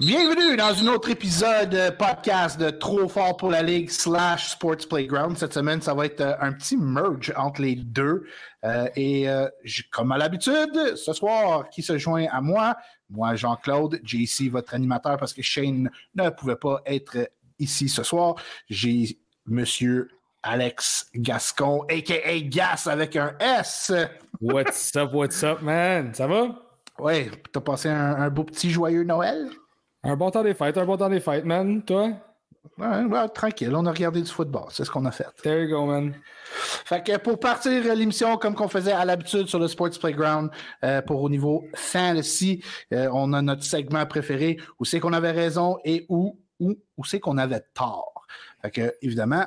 Bienvenue dans un autre épisode euh, podcast de Trop fort pour la Ligue slash Sports Playground. Cette semaine, ça va être euh, un petit merge entre les deux. Euh, et comme à l'habitude, ce soir, qui se joint à moi? Moi, Jean-Claude, JC, votre animateur, parce que Shane ne pouvait pas être ici ce soir. J'ai Monsieur Alex Gascon, a.k.a. Gas avec un S. What's up, what's up, man? Ça va? Ouais, t'as passé un, un beau petit joyeux Noël? Un bon temps des fêtes, un bon temps des fêtes, man. Toi? Ouais, ouais, tranquille, on a regardé du football, c'est ce qu'on a fait. There you go, man. Fait que pour partir l'émission comme qu'on faisait à l'habitude sur le Sports Playground, euh, pour au niveau fantasy, euh, on a notre segment préféré, où c'est qu'on avait raison et où, où, où c'est qu'on avait tort. Fait que, évidemment,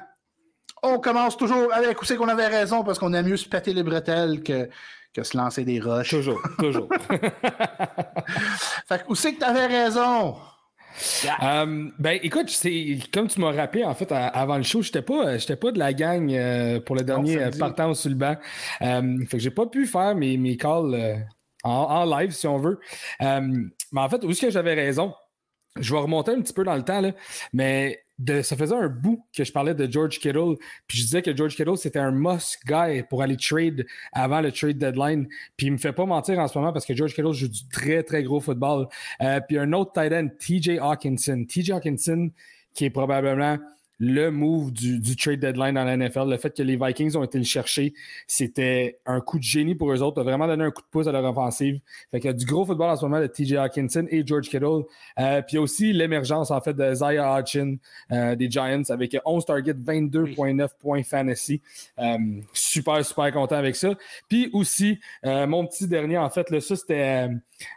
on commence toujours avec où c'est qu'on avait raison parce qu'on aime mieux se péter les bretelles que, que se lancer des roches. Toujours, toujours. Fait que où c'est que t'avais raison? Euh, ben, écoute, c'est comme tu m'as rappelé, en fait, à- avant le show, j'étais pas, j'étais pas de la gang euh, pour le dernier euh, partant sur le banc. Euh, fait que j'ai pas pu faire mes, mes calls en, en live, si on veut. Mais en fait, où est-ce que j'avais raison? Je vais remonter un petit peu dans le temps, là, mais de, ça faisait un bout que je parlais de George Kittle, puis je disais que George Kittle, c'était un must guy pour aller trade avant le trade deadline. Puis il me fait pas mentir en ce moment parce que George Kittle joue du très, très gros football. Euh, puis un autre tight end, TJ Hawkinson. TJ Hawkinson, qui est probablement le move du, trade deadline dans la NFL. Le fait que les Vikings ont été le chercher, c'était un coup de génie pour eux autres. a vraiment donné un coup de pouce à leur offensive. Fait y a du gros football en ce moment de TJ Hawkinson et George Kittle. Euh, puis aussi l'émergence, en fait, de Zaya Hodgson euh, des Giants avec 11 targets, 22,9 points fantasy. Euh, super, super content avec ça. Puis aussi, euh, mon petit dernier, en fait, là, ça, c'était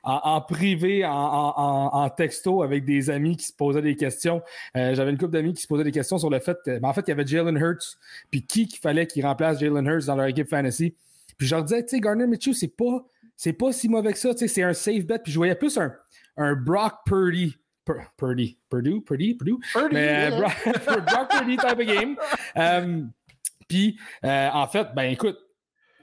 en, privé, en, en- texto avec des amis qui se posaient des questions. J'avais une couple d'amis qui se posaient des questions sur le fait que, ben, en fait, il y avait Jalen Hurts, puis qui qu'il fallait qu'il remplace Jalen Hurts dans leur équipe fantasy. Puis je leur disais, tu sais, Garner Mitchell, c'est pas, c'est pas si mauvais que ça, tu sais, c'est un safe bet. Puis je voyais plus un, un Brock Purdy. Pur- Purdy, Purdue, Purdy, Purdue? Purdy, Mais yeah. Brock, Brock Purdy type of game. Euh, puis, euh, en fait, ben écoute,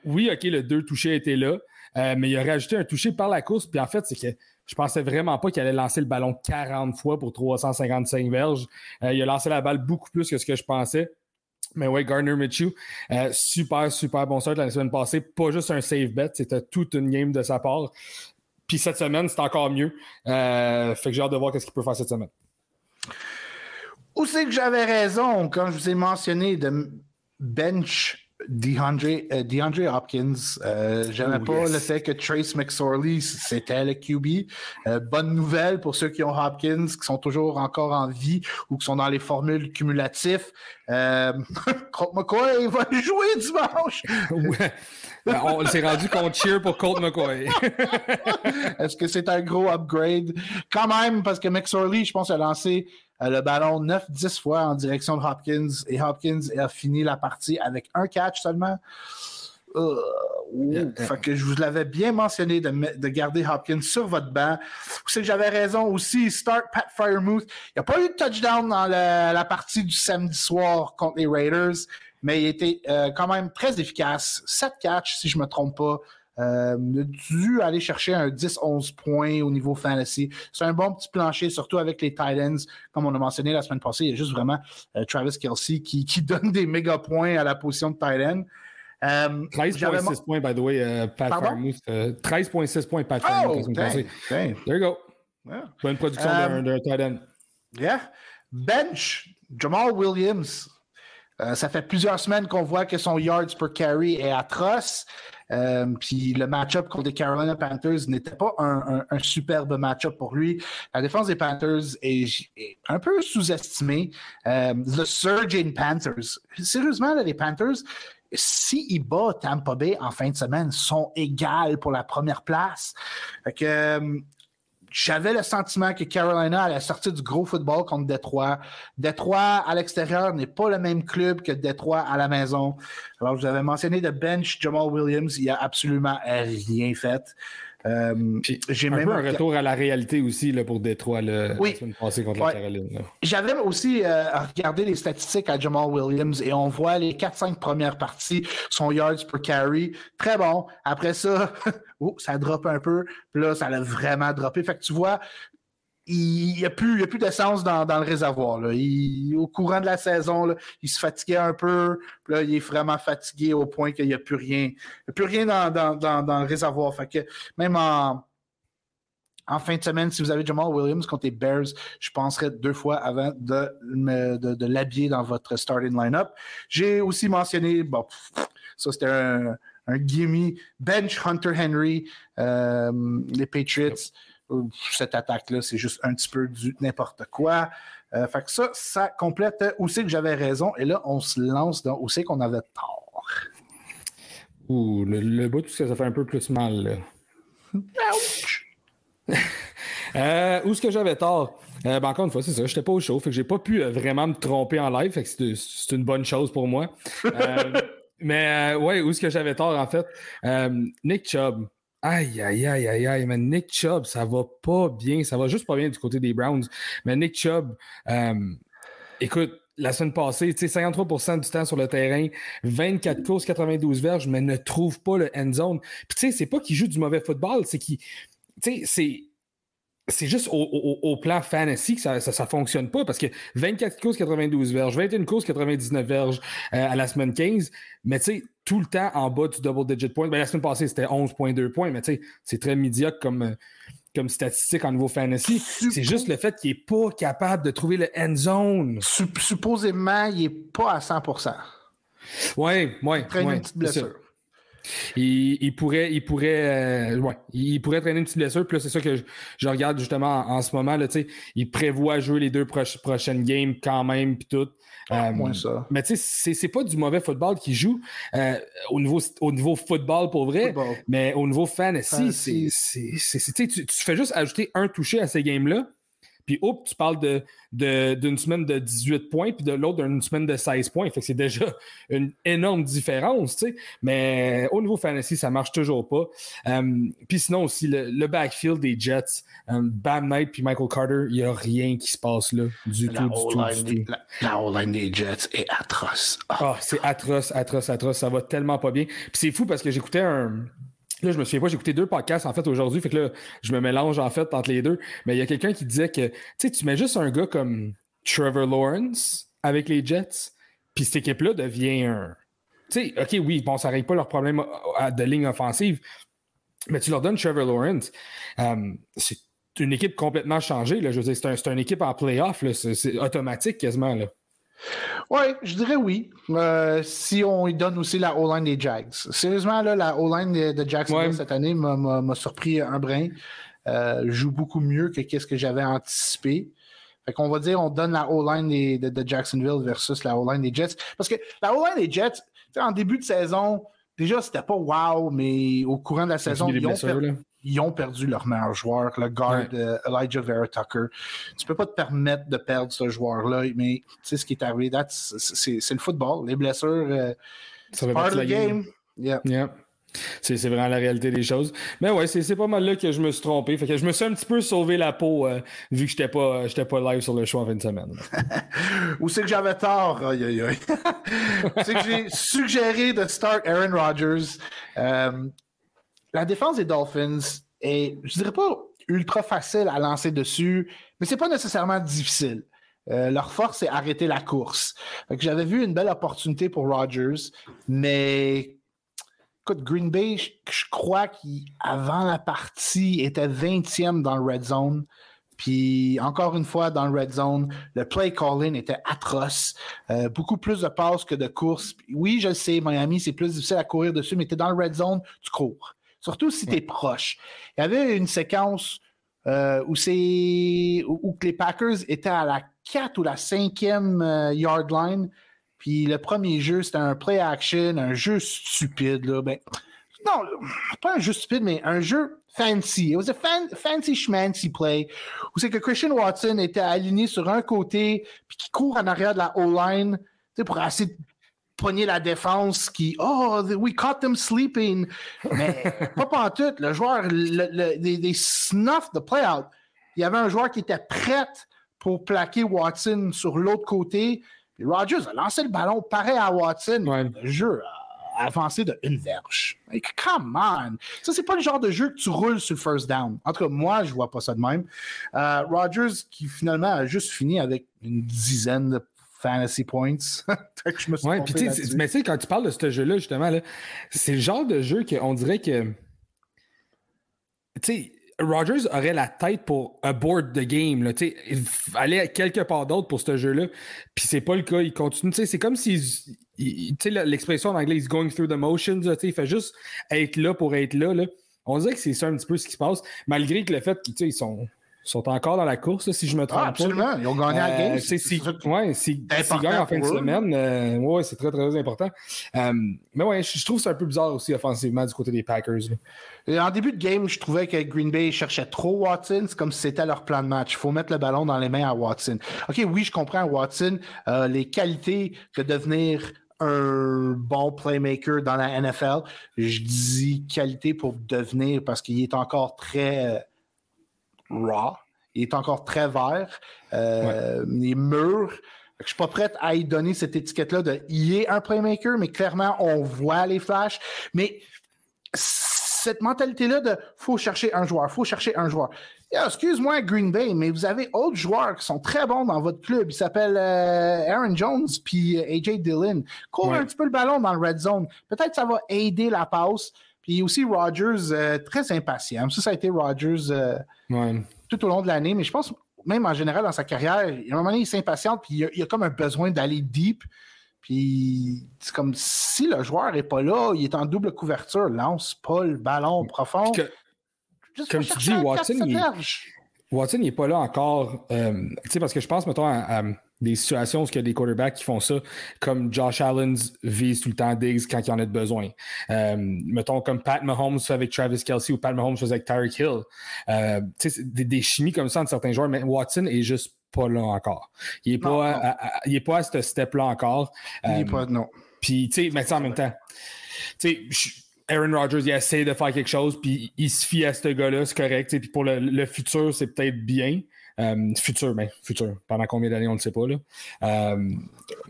oui, OK, le deux touchés était là, euh, mais il a rajouté un touché par la course. Puis en fait, c'est que je pensais vraiment pas qu'il allait lancer le ballon 40 fois pour 355 verges. Euh, il a lancé la balle beaucoup plus que ce que je pensais. Mais ouais, Gardner Mitchell, euh, super, super bon start la semaine passée. Pas juste un save bet, c'était toute une game de sa part. Puis cette semaine, c'est encore mieux. Euh, fait que j'ai hâte de voir ce qu'il peut faire cette semaine. Où c'est que j'avais raison quand je vous ai mentionné de bench DeAndre, euh, DeAndre Hopkins? Euh, J'aimais Oh, pas yes. le fait que Trace McSorley, c'était le QB. Euh, bonne nouvelle pour ceux qui ont Hopkins, qui sont toujours encore en vie ou qui sont dans les formules cumulatives. Euh, Colt McCoy va jouer dimanche. Ouais. Ben, on s'est rendu qu'on cheer pour Colt McCoy. Est-ce que c'est un gros upgrade? Quand même, parce que McSorley, je pense, a lancé le ballon 9-10 fois en direction de Hopkins et Hopkins a fini la partie avec un catch seulement. Euh, ouh. Fait que je vous l'avais bien mentionné de, garder Hopkins sur votre banc. C'est que j'avais raison aussi. Start Pat Firemouth. Il n'y a pas eu de touchdown dans la, la partie du samedi soir contre les Raiders, mais il était euh, quand même très efficace. 7 catchs, si je ne me trompe pas. Euh, dû aller chercher un 10-11 points au niveau fantasy? C'est un bon petit plancher, surtout avec les Titans. Comme on a mentionné la semaine passée, il y a juste vraiment euh, Travis Kelsey qui, qui donne des méga points à la position de Titan. Euh, j'avais 13,6 points, by the way, euh, Pat? Farmouth. Euh, 13,6 points, Pat Oh, dang. There you go. Yeah. Bonne production Euh, d'un- d'un tight end. Yeah. Bench, Jamal Williams. Euh, ça fait plusieurs semaines qu'on voit que son yards per carry est atroce. Euh, Puis le match-up contre les Carolina Panthers n'était pas un, un- un superbe match-up pour lui. La défense des Panthers est, est un peu sous-estimée. Euh, le Surge in Panthers. Sérieusement, là, les Panthers, s'ils battent Tampa Bay en fin de semaine, sont égales pour la première place. Fait que, euh, j'avais le sentiment que Carolina allait sortir du gros football contre Détroit. Détroit à l'extérieur n'est pas le même club que Détroit à la maison. Alors, je vous avais mentionné de bench Jamal Williams, il a absolument rien fait. Euh, j'ai même un retour à la réalité aussi là, pour Détroit la semaine passée contre la Caroline. J'avais aussi euh, regardé les statistiques à Jamal Williams et on voit les 4-5 premières parties, son yards per carry, très bon. Après ça, oh, ça drop un peu, puis là, ça a vraiment droppé. Fait que tu vois, il n'y a plus, plus d'essence dans, le réservoir. au courant de la saison, il se fatiguait un peu. Il est vraiment fatigué au point qu'il n'y a plus rien. Il a plus rien dans, le réservoir. Même en, fin de semaine, si vous avez Jamal Williams contre les Bears, je penserai deux fois avant de, l'habiller dans votre starting lineup. J'ai aussi mentionné, bon, ça c'était un, un gimme, bench Hunter Henry, euh, les Patriots cette attaque-là, c'est juste un petit peu du n'importe quoi. Euh, fait que ça, ça complète où c'est que j'avais raison. Et là, on se lance dans où c'est qu'on avait tort. Ouh, le, le bout, ça fait un peu plus mal. euh, où est-ce que j'avais tort? Euh, ben encore une fois, c'est ça, j'étais pas au show, fait que j'ai pas pu euh, vraiment me tromper en live, fait que c'est une bonne chose pour moi. mais ouais, où est-ce que j'avais tort en fait? Nick Chubb. Aïe, aïe, aïe, aïe, aïe, mais Nick Chubb, ça va pas bien. Ça va juste pas bien du côté des Browns. Mais Nick Chubb, euh, écoute, la semaine passée, 53% du temps sur le terrain, 24 courses, 92 verges, mais ne trouve pas le end zone. Puis tu sais, c'est pas qu'il joue du mauvais football, c'est qu'il. Tu sais, c'est c'est juste au, plan fantasy que ça ne fonctionne pas parce que 24 courses, 92 verges, 21 courses, 99 verges euh, à la semaine 15, mais tu sais, tout le temps en bas du double digit point. Ben, la semaine passée, c'était 11,2 points, mais tu sais, c'est très médiocre comme, euh, comme statistique en niveau fantasy. C'est juste le fait qu'il n'est pas capable de trouver le end zone. Supposément, il n'est pas à 100% Oui, oui. Il une petite blessure. Il, pourrait, il, pourrait, euh, il pourrait traîner une petite blessure. Puis c'est ça que je, regarde justement en, ce moment. Là, il prévoit jouer les deux prochaines games quand même, puis tout. Euh, ça. Mais tu sais, c'est pas du mauvais football qu'il joue euh, au, niveau, au niveau football pour vrai, mais au niveau fantasy, c'est, tu, tu fais juste ajouter un touché à ces games-là. Puis, hop, tu parles d'une de, semaine de 18 points, puis de l'autre d'une semaine de 16 points. Fait que c'est déjà une énorme différence, tu sais. Mais au niveau fantasy, ça marche toujours pas. Euh, puis sinon aussi, le, backfield des Jets, euh, Bam Knight puis Michael Carter, il n'y a rien qui se passe là du tout, du tout, La, line des Jets est atroce. Ah, c'est atroce, atroce, atroce. Ça va tellement pas bien. Puis c'est fou parce que j'écoutais un Là, je me souviens pas, j'ai écouté deux podcasts en fait aujourd'hui, fait que là, je me mélange en fait entre les deux. Mais il y a quelqu'un qui disait que, tu sais, tu mets juste un gars comme Trevor Lawrence avec les Jets, puis cette équipe-là devient un. Tu sais, OK, oui, bon, ça règle pas leurs problèmes de ligne offensive, mais tu leur donnes Trevor Lawrence. Euh, c'est une équipe complètement changée. Là, je veux dire, c'est un, une équipe en playoff, c'est automatique quasiment. Là. Oui, je dirais oui. Euh, si on y donne aussi la O-line des Jags. Sérieusement, là, la O-line de, de Jacksonville cette année m'a surpris un brin. Euh, joue beaucoup mieux que ce que j'avais anticipé. Fait qu'on va dire, on donne la O-line de, Jacksonville versus la O-line des Jets. Parce que la O-line des Jets, en début de saison, déjà, c'était pas wow, mais au courant de la saison, ils ont, ils ont perdu leur meilleur joueur, le guard euh, Elijah Vera Tucker. Tu peux pas te permettre de perdre ce joueur-là, mais tu sais ce qui est arrivé, c'est le football, les blessures. Euh, c'est part of the game. Yeah. C'est vraiment la réalité des choses. Mais ouais, c'est pas mal là que je me suis trompé. Fait que je me suis un petit peu sauvé la peau euh, vu que j'étais pas, pas live sur le show en fin de semaine. Ou c'est que j'avais tort? c'est que j'ai suggéré de start Aaron Rodgers la défense des Dolphins est, je dirais pas ultra facile à lancer dessus, mais c'est pas nécessairement difficile. Euh, leur force, c'est arrêter la course. j'avais vu une belle opportunité pour Rodgers, mais écoute, Green Bay, je, crois qu'avant la partie, était 20e dans le red zone. Puis encore une fois, dans le red zone, le play calling était atroce. Euh, beaucoup plus de passes que de courses. Oui, je le sais, Miami, c'est plus difficile à courir dessus, mais tu es dans le red zone, tu cours. Surtout si tu es proche. Il y avait une séquence euh, où, où, les Packers étaient à la 4 ou la 5e euh, yard line. Puis le premier jeu, c'était un play action, un jeu stupide. Là. Ben, non, pas un jeu stupide, mais un jeu fancy. It was a fancy schmancy play où c'est que Christian Watson était aligné sur un côté puis qui court en arrière de la O-line pour essayer pogner la défense qui Oh, we caught them sleeping. Mais pas tout. Le joueur, des, snuff de play-out. Il y avait un joueur qui était prêt pour plaquer Watson sur l'autre côté. Puis Rogers a lancé le ballon pareil à Watson. Le jeu a avancé de une verge. come on! Ça, c'est pas le genre de jeu que tu roules sur le first down. En tout cas, moi, je vois pas ça de même. Euh, Rogers, qui finalement a juste fini avec une dizaine de fantasy points. je me suis ouais, mais tu sais, quand tu parles de ce jeu-là, justement, c'est le genre de jeu qu'on dirait que. Tu sais, Rogers aurait la tête pour board the game. Là, il aller quelque part d'autre pour ce jeu-là. Puis c'est pas le cas. Il continue. C'est comme si. L'expression en anglais, is going through the motions. Il fait juste être là pour être là. là. On dirait que c'est ça un petit peu ce qui se passe, malgré que le fait qu'ils sont sont encore dans la course, si je me trompe ah, absolument. Ils ont gagné la game. Euh, oui, s'ils gagnent en fin de semaine, euh, ouais, c'est très, très important. Euh, mais ouais, je, trouve que c'est un peu bizarre aussi offensivement du côté des Packers. En début de game, je trouvais que Green Bay cherchait trop Watson. C'est comme si c'était leur plan de match. Il faut mettre le ballon dans les mains à Watson. OK, oui, je comprends Watson. les qualités de devenir un bon playmaker dans la NFL. Je dis qualité pour devenir parce qu'il est encore très raw. Il est encore très vert. Euh, Il est mûr. Je ne suis pas prête à y donner cette étiquette-là de il est un playmaker, mais clairement, on voit les flashs. Mais cette mentalité-là de faut chercher un joueur, faut chercher un joueur. Excuse-moi, Green Bay, mais vous avez d'autres joueurs qui sont très bons dans votre club. Ils s'appellent euh, Aaron Jones puis euh, AJ Dillon. Cours un petit peu le ballon dans le red zone. Peut-être que ça va aider la passe. Puis aussi Rogers, euh, très impatient. Ça, ça a été Rogers tout au long de l'année, mais je pense même en général dans sa carrière, à un moment donné, il s'impatiente, puis il a, a, comme un besoin d'aller deep. Puis c'est comme si le joueur n'est pas là, il est en double couverture, lance pas le ballon profond. comme tu dis, Watson, il, Watson n'est pas là encore. Euh, tu sais, parce que je pense, mettons, à des situations où il y a des quarterbacks qui font ça, comme Josh Allen vise tout le temps Diggs quand il en a besoin. Euh, mettons comme Pat Mahomes fait avec Travis Kelsey ou Pat Mahomes faisait avec Tyreek Hill. Euh, des, des, chimies comme ça entre certains joueurs, mais Watson est juste pas là encore. Il est, pas, À, il est pas à ce step-là encore. Il est euh, pas, non. Puis, tu sais, mais en même temps, tu sais, Aaron Rodgers, il essaie de faire quelque chose, puis il se fie à ce gars-là, c'est correct. Puis pour le, le futur, c'est peut-être bien. Euh, futur, mais futur. Pendant combien d'années, on ne sait pas. Là. Euh,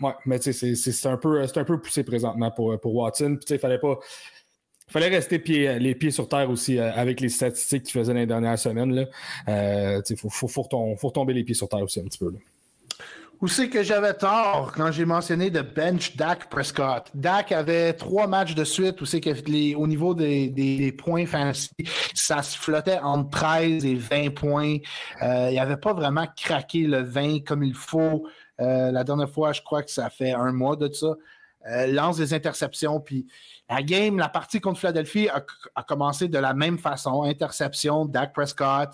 ouais, mais c'est un, peu, un peu poussé présentement pour, pour Watson. il fallait pas. fallait rester les pieds sur terre aussi euh, avec les statistiques qu'il faisait dans les dernières semaines. Il faut, faut, faut, retomber les pieds sur terre aussi un petit peu. Où c'est que j'avais tort quand j'ai mentionné de bench Dak Prescott? Dak avait trois matchs de suite où c'est que les, au niveau des, points fantasy, ça se flottait entre 13 et 20 points. Euh, il n'avait pas vraiment craqué le 20 comme il faut. Euh, la dernière fois, je crois que ça fait un mois de ça. Euh, lance des interceptions, puis la game, la partie contre Philadelphie a, commencé de la même façon. Interception, Dak Prescott.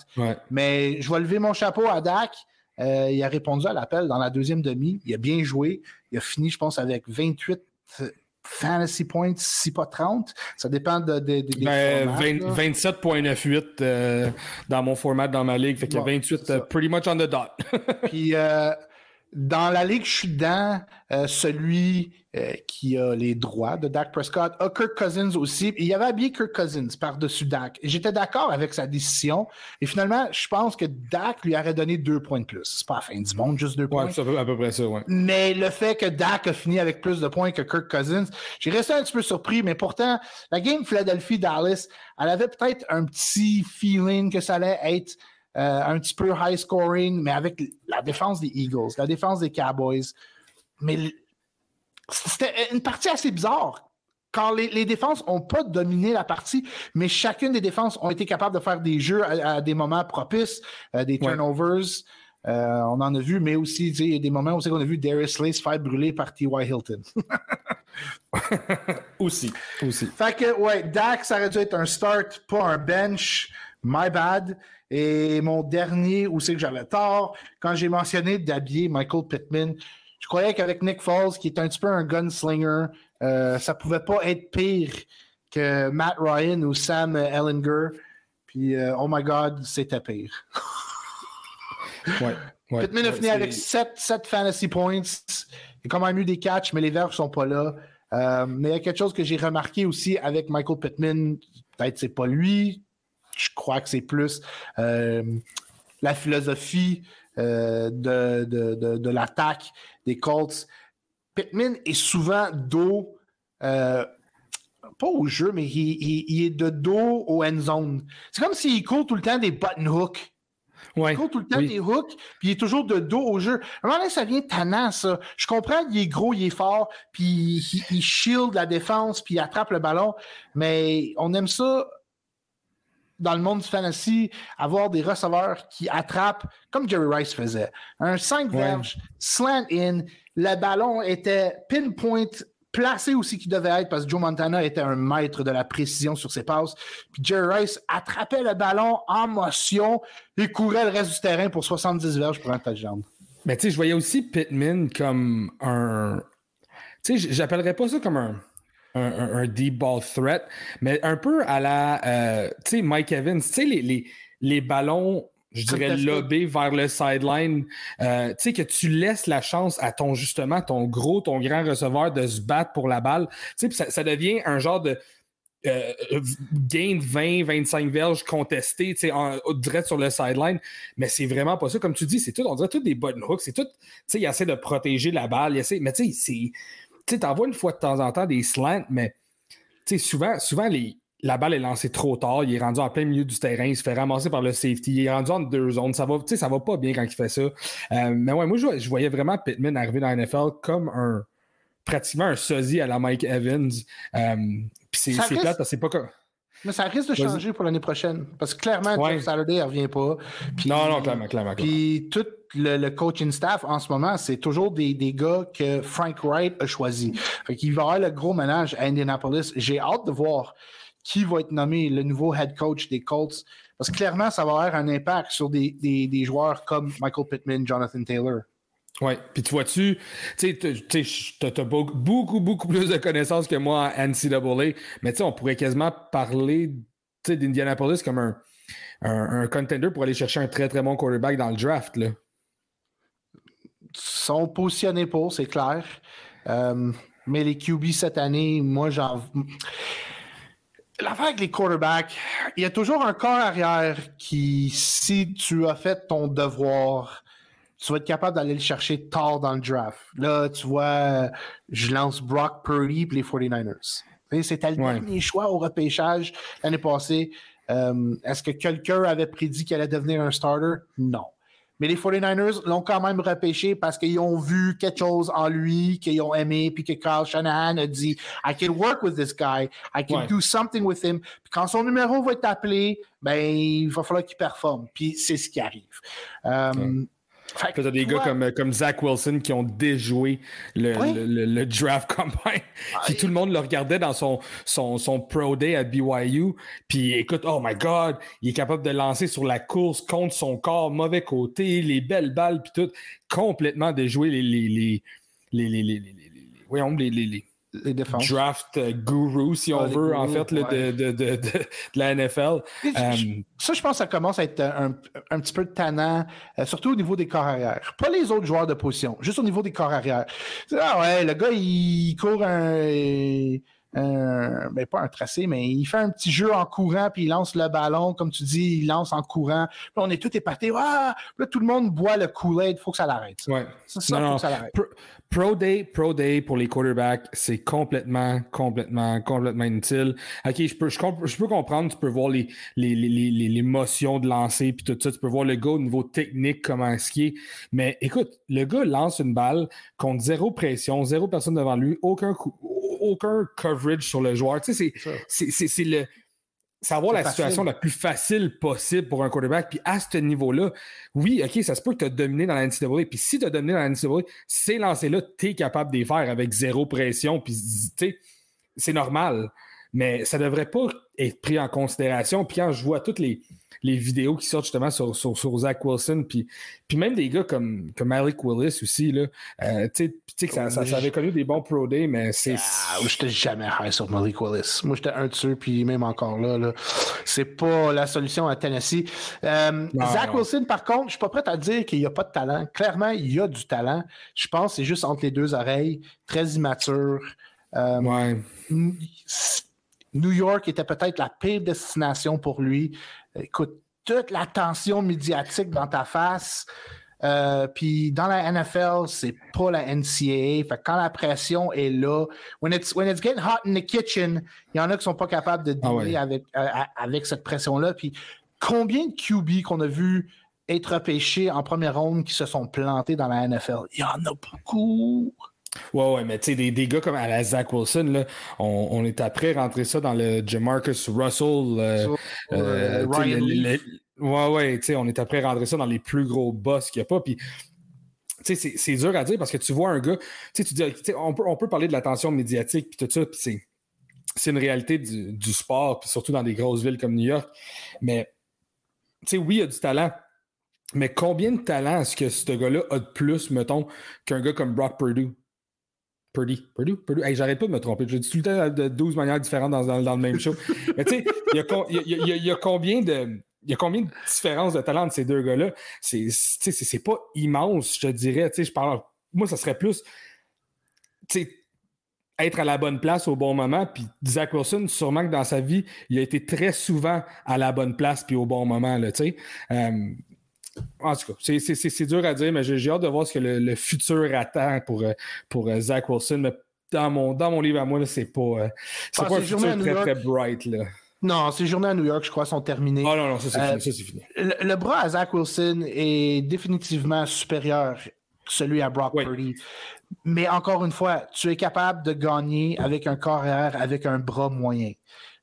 Mais je vais lever mon chapeau à Dak. Euh, il a répondu à l'appel dans la deuxième demi. Il a bien joué. Il a fini, je pense, avec 28 euh, fantasy points, si pas 30. Ça dépend de, de, ben, 27.98 euh, dans mon format dans ma ligue. Fait qu'il y a 28 pretty much on the dot. Puis dans la ligue, je suis dedans. celui euh, qui a les droits de Dak Prescott, a Kirk Cousins aussi. il y avait habillé Kirk Cousins par-dessus Dak. J'étais d'accord avec sa décision. Et finalement, je pense que Dak lui aurait donné deux points de plus. C'est pas la fin du monde, juste deux points. c'est à peu près ça, ouais. Mais le fait que Dak a fini avec plus de points que Kirk Cousins, j'ai resté un petit peu surpris, mais pourtant, la game Philadelphie-Dallas, elle avait peut-être un petit feeling que ça allait être euh, un petit peu high scoring, mais avec la défense des Eagles, la défense des Cowboys. Mais c'était une partie assez bizarre. Quand les, défenses n'ont pas dominé la partie, mais chacune des défenses ont été capables de faire des jeux à, des moments propices, euh, des turnovers. Euh, on en a vu, mais aussi il y a des moments où on a vu Darius Slay se faire brûler par T.Y. Hilton. aussi, aussi. Fait que, ouais, Dak, ça aurait dû être un start, pas un bench. My bad. Et mon dernier, où c'est que j'avais tort, quand j'ai mentionné d'habiller Michael Pittman, je croyais qu'avec Nick Foles, qui est un petit peu un gunslinger, euh, ça pouvait pas être pire que Matt Ryan ou Sam Ellinger. Puis, euh, oh my God, c'était pire. ouais. Pittman a fini avec 7, 7 fantasy points. Il a quand même eu des catchs, mais les verges ne sont pas là. Euh, mais il y a quelque chose que j'ai remarqué aussi avec Michael Pittman. Peut-être c'est pas lui. Je crois que c'est plus euh, la philosophie euh, de, de, l'attaque des Colts. Pittman est souvent dos, pas au jeu, mais il, est de dos au end zone. C'est comme s'il court tout le temps des button hooks. Il court tout le temps des hooks, puis il est toujours de dos au jeu. À un moment donné, ça vient tannant, ça. Je comprends qu'il est gros, il est fort, puis il, shield la défense, puis il attrape le ballon, mais on aime ça dans le monde du fantasy, avoir des receveurs qui attrapent, comme Jerry Rice faisait. Un 5 verges, slant in, le ballon était pinpoint placé aussi qu'il devait être parce que Joe Montana était un maître de la précision sur ses passes. Puis Jerry Rice attrapait le ballon en motion et courait le reste du terrain pour 70 verges pour un touchdown. Mais tu sais, je voyais aussi Pittman comme un. Tu sais, j'appellerais pas ça comme un. Un, deep ball threat, mais un peu à la, euh, tu sais, Mike Evans, tu sais, les, les, les ballons je dirais, lobé vers le sideline. Euh, tu sais, que tu laisses la chance à ton, justement, ton gros, ton grand receveur de se battre pour la balle. Tu sais, ça, devient un genre de euh, gain de 20, 25 verges contesté, tu sais, direct sur le sideline. Mais c'est vraiment pas ça. Comme tu dis, c'est tout, on dirait tout des button hooks. C'est tout, tu sais, il essaie de protéger la balle. Il essaie, mais tu sais, c'est, tu sais, t'envoies une fois de temps en temps des slants, mais souvent, souvent les, la balle est lancée trop tard, il est rendu en plein milieu du terrain, il se fait ramasser par le safety, il est rendu en deux zones, ça va, ça va pas bien quand il fait ça. Euh, mais ouais, moi je, voyais vraiment Pittman arriver dans la NFL comme un pratiquement un sosie à la Mike Evans. Euh, puis c'est plate, c'est pas comme. Mais ça risque de changer pour l'année prochaine. Parce que clairement, ouais. Jeff Saturday ne revient pas. non, non, clairement, clairement. Puis tout le, coaching staff en ce moment, c'est toujours des, des, gars que Frank Wright a choisi. Fait qu'il va avoir le gros ménage à Indianapolis. J'ai hâte de voir qui va être nommé le nouveau head coach des Colts. Parce que clairement, ça va avoir un impact sur des, des, joueurs comme Michael Pittman, Jonathan Taylor. Oui, puis tu vois-tu, tu as beaucoup, beaucoup plus de connaissances que moi en NCAA, mais tu sais, on pourrait quasiment parler d'Indianapolis comme un, un, contender pour aller chercher un très, très bon quarterback dans le draft. Là. Sont positionnés pour, c'est clair. Euh, mais les QB cette année, moi, j'en L'affaire avec les quarterbacks, il y a toujours un corps arrière qui, si tu as fait ton devoir, tu vas être capable d'aller le chercher tard dans le draft. Là, tu vois, je lance Brock Purdy pour les 49ers. C'était le dernier choix au repêchage l'année passée. Euh, est-ce que quelqu'un avait prédit qu'il allait devenir un starter? Non. Mais les 49ers l'ont quand même repêché parce qu'ils ont vu quelque chose en lui, qu'ils ont aimé, puis que Kyle Shanahan a dit I can work with this guy, I can do something with him. Puis quand son numéro va être appelé, ben il va falloir qu'il performe. Puis c'est ce qui arrive. Euh, tu as des gars comme, comme Zach Wilson qui ont déjoué le, le, draft combine. puis tout le monde le regardait dans son, son, son pro day à BYU. Puis écoute, oh my God, il est capable de lancer sur la course contre son corps, mauvais côté, les belles balles, puis tout. Complètement déjoué les, les, les, les, les, les, les, voyons, les, les les défenses. Draft euh, guru, si on veut, en fait, de, de, de, de, la NFL. Euh, ça, je pense que ça commence à être un, un petit peu tannant, euh, surtout au niveau des corps arrière. Pas les autres joueurs de position, juste au niveau des corps arrière. Ah ouais, le gars, il court un euh, ben pas un tracé, mais il fait un petit jeu en courant, puis il lance le ballon, comme tu dis, il lance en courant. Puis on est tout épaté. Ah! Là, tout le monde boit le Kool-Aid, il faut que ça l'arrête. Ouais. Ça, ça faut que ça l'arrête. Pro, day, pro day pour les quarterbacks, c'est complètement, complètement, complètement inutile. OK, je peux, je, je peux comprendre, tu peux voir les, les, les, les, les motions de lancer, puis tout ça, tu peux voir le gars au niveau technique, comment est-ce qu'il est. Mais écoute, le gars lance une balle contre zéro pression, zéro personne devant lui, aucun coup aucun coverage sur le joueur. Tu sais, c'est le. Savoir la situation la plus facile possible pour un quarterback. Puis à ce niveau-là, oui, OK, ça se peut que tu as dominé dans la NCAA. Puis si tu as dominé dans la NCAA, ces lancers-là, tu es capable de les faire avec zéro pression. Puis tu sais, c'est normal. mais ça devrait pas être pris en considération. Puis quand je vois toutes les, les vidéos qui sortent justement sur, sur, Zach Wilson, puis, puis même des gars comme, comme Alec Willis aussi, là, euh, tu sais, que ça, ça, avait connu des bons Pro Day, mais c'est. Ah, j'étais jamais high sur Malik Willis. Moi, j'étais un dessus, puis même encore là, là c'est pas la solution à Tennessee. Euh, Zach Wilson, par contre, je suis pas prêt à dire qu'il n'y a pas de talent. Clairement, il y a du talent. Je pense que c'est juste entre les deux oreilles, très immature. Euh, ouais. New York était peut-être la pire destination pour lui. Écoute, toute l'attention médiatique dans ta face. Euh, puis dans la NFL, c'est pas la NCAA. Fait quand la pression est là, when it's, when it's getting hot in the kitchen, il y en a qui sont pas capables de ah dealer avec, euh, avec cette pression-là. Puis combien de QB qu'on a vu être pêchés en première ronde qui se sont plantés dans la NFL? Il y en a beaucoup. Ouais, ouais, mais tu sais, des, des, gars comme à la Zach Wilson, là, on, on est après rentrer ça dans le Jamarcus Russell. Euh, euh, ouais, ouais, tu sais, on est après rentrer ça dans les plus gros boss qu'il n'y a pas. Puis, tu sais, c'est dur à dire parce que tu vois un gars, tu sais, tu dis, on peut, on peut parler de l'attention médiatique, puis tout ça, puis c'est c'est une réalité du, du sport, puis surtout dans des grosses villes comme New York. Mais, tu sais, oui, il y a du talent. Mais combien de talent est-ce que ce gars-là a de plus, mettons, qu'un gars comme Brock Purdue? Purdy. Purdue? Purdue. j'arrête pas de me tromper. Je dis tout le temps de 12 manières différentes dans, dans, le même show. Mais tu sais, il y, a, combien de. Il y a combien de différences de talent de ces deux gars-là? C'est, c'est pas immense, je te dirais. Je parle, moi, ça serait plus être à la bonne place au bon moment. Puis Zach Wilson, sûrement que dans sa vie, il a été très souvent à la bonne place puis au bon moment. Là, euh, en tout cas, c'est dur à dire, mais j'ai hâte de voir ce que le, futur attend pour, euh, pour euh, Zach Wilson. Mais dans mon, dans mon livre à moi, c'est pas, euh, ah, pas un futur très, très bright. Là. Non, ces journées à New York, je crois, sont terminées. Ah non, non, ça c'est fini. Le, bras à Zach Wilson est définitivement supérieur celui à Brock Purdy. Mais encore une fois, tu es capable de gagner avec un corps avec un bras moyen.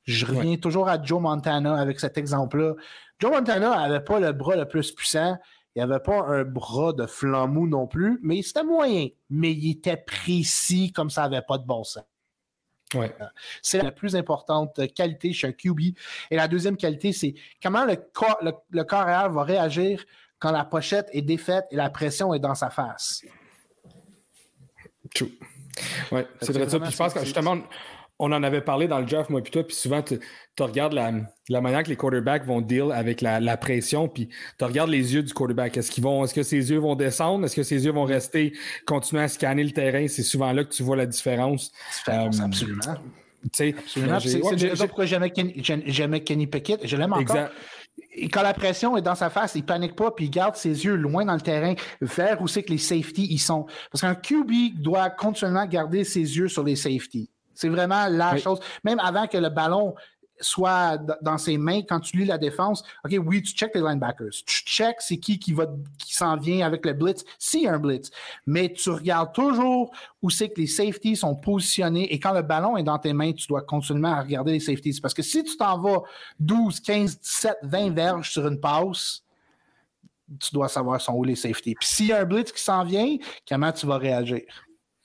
Je reviens toujours à Joe Montana avec cet exemple-là. Joe Montana n'avait pas le bras le plus puissant. Il n'avait pas un bras de flamou non plus, mais c'était moyen. Mais il était précis comme ça n'avait pas de bon sens. Ouais. C'est la plus importante qualité chez un QB. Et la deuxième qualité, c'est comment le corps, le, corps va réagir quand la pochette est défaite et la pression est dans sa face. True. Oui, c'est vrai ça. Puis je pense que justement, on en avait parlé dans le draft, moi, puis toi, puis souvent, tu regardes la, manière que les quarterbacks vont deal avec la, pression, puis tu regardes les yeux du quarterback. Est-ce qu'ils vont, est-ce que ses yeux vont descendre? Est-ce que ses yeux vont rester, continuer à scanner le terrain? C'est souvent là que tu vois la différence. différence euh, absolument. C'est pourquoi j'aimais Kenny, Kenny Pickett. Je l'aime encore. Et quand la pression est dans sa face, il panique pas puis il garde ses yeux loin dans le terrain vers où c'est que les safeties ils sont. Parce qu'un QB doit continuellement garder ses yeux sur les safeties. C'est vraiment la chose. Même avant que le ballon soit dans ses mains, quand tu lis la défense, OK, oui, tu check les linebackers. Tu check c'est qui qui, va, qui s'en vient avec le blitz, s'il y a un blitz. Mais tu regardes toujours où c'est que les safeties sont positionnés et quand le ballon est dans tes mains, tu dois continuellement regarder les safeties. Parce que si tu t'en vas 12, 15, 17, 20 verges sur une passe, tu dois savoir sont où les safeties. Puis s'il y a un blitz qui s'en vient, comment tu vas réagir?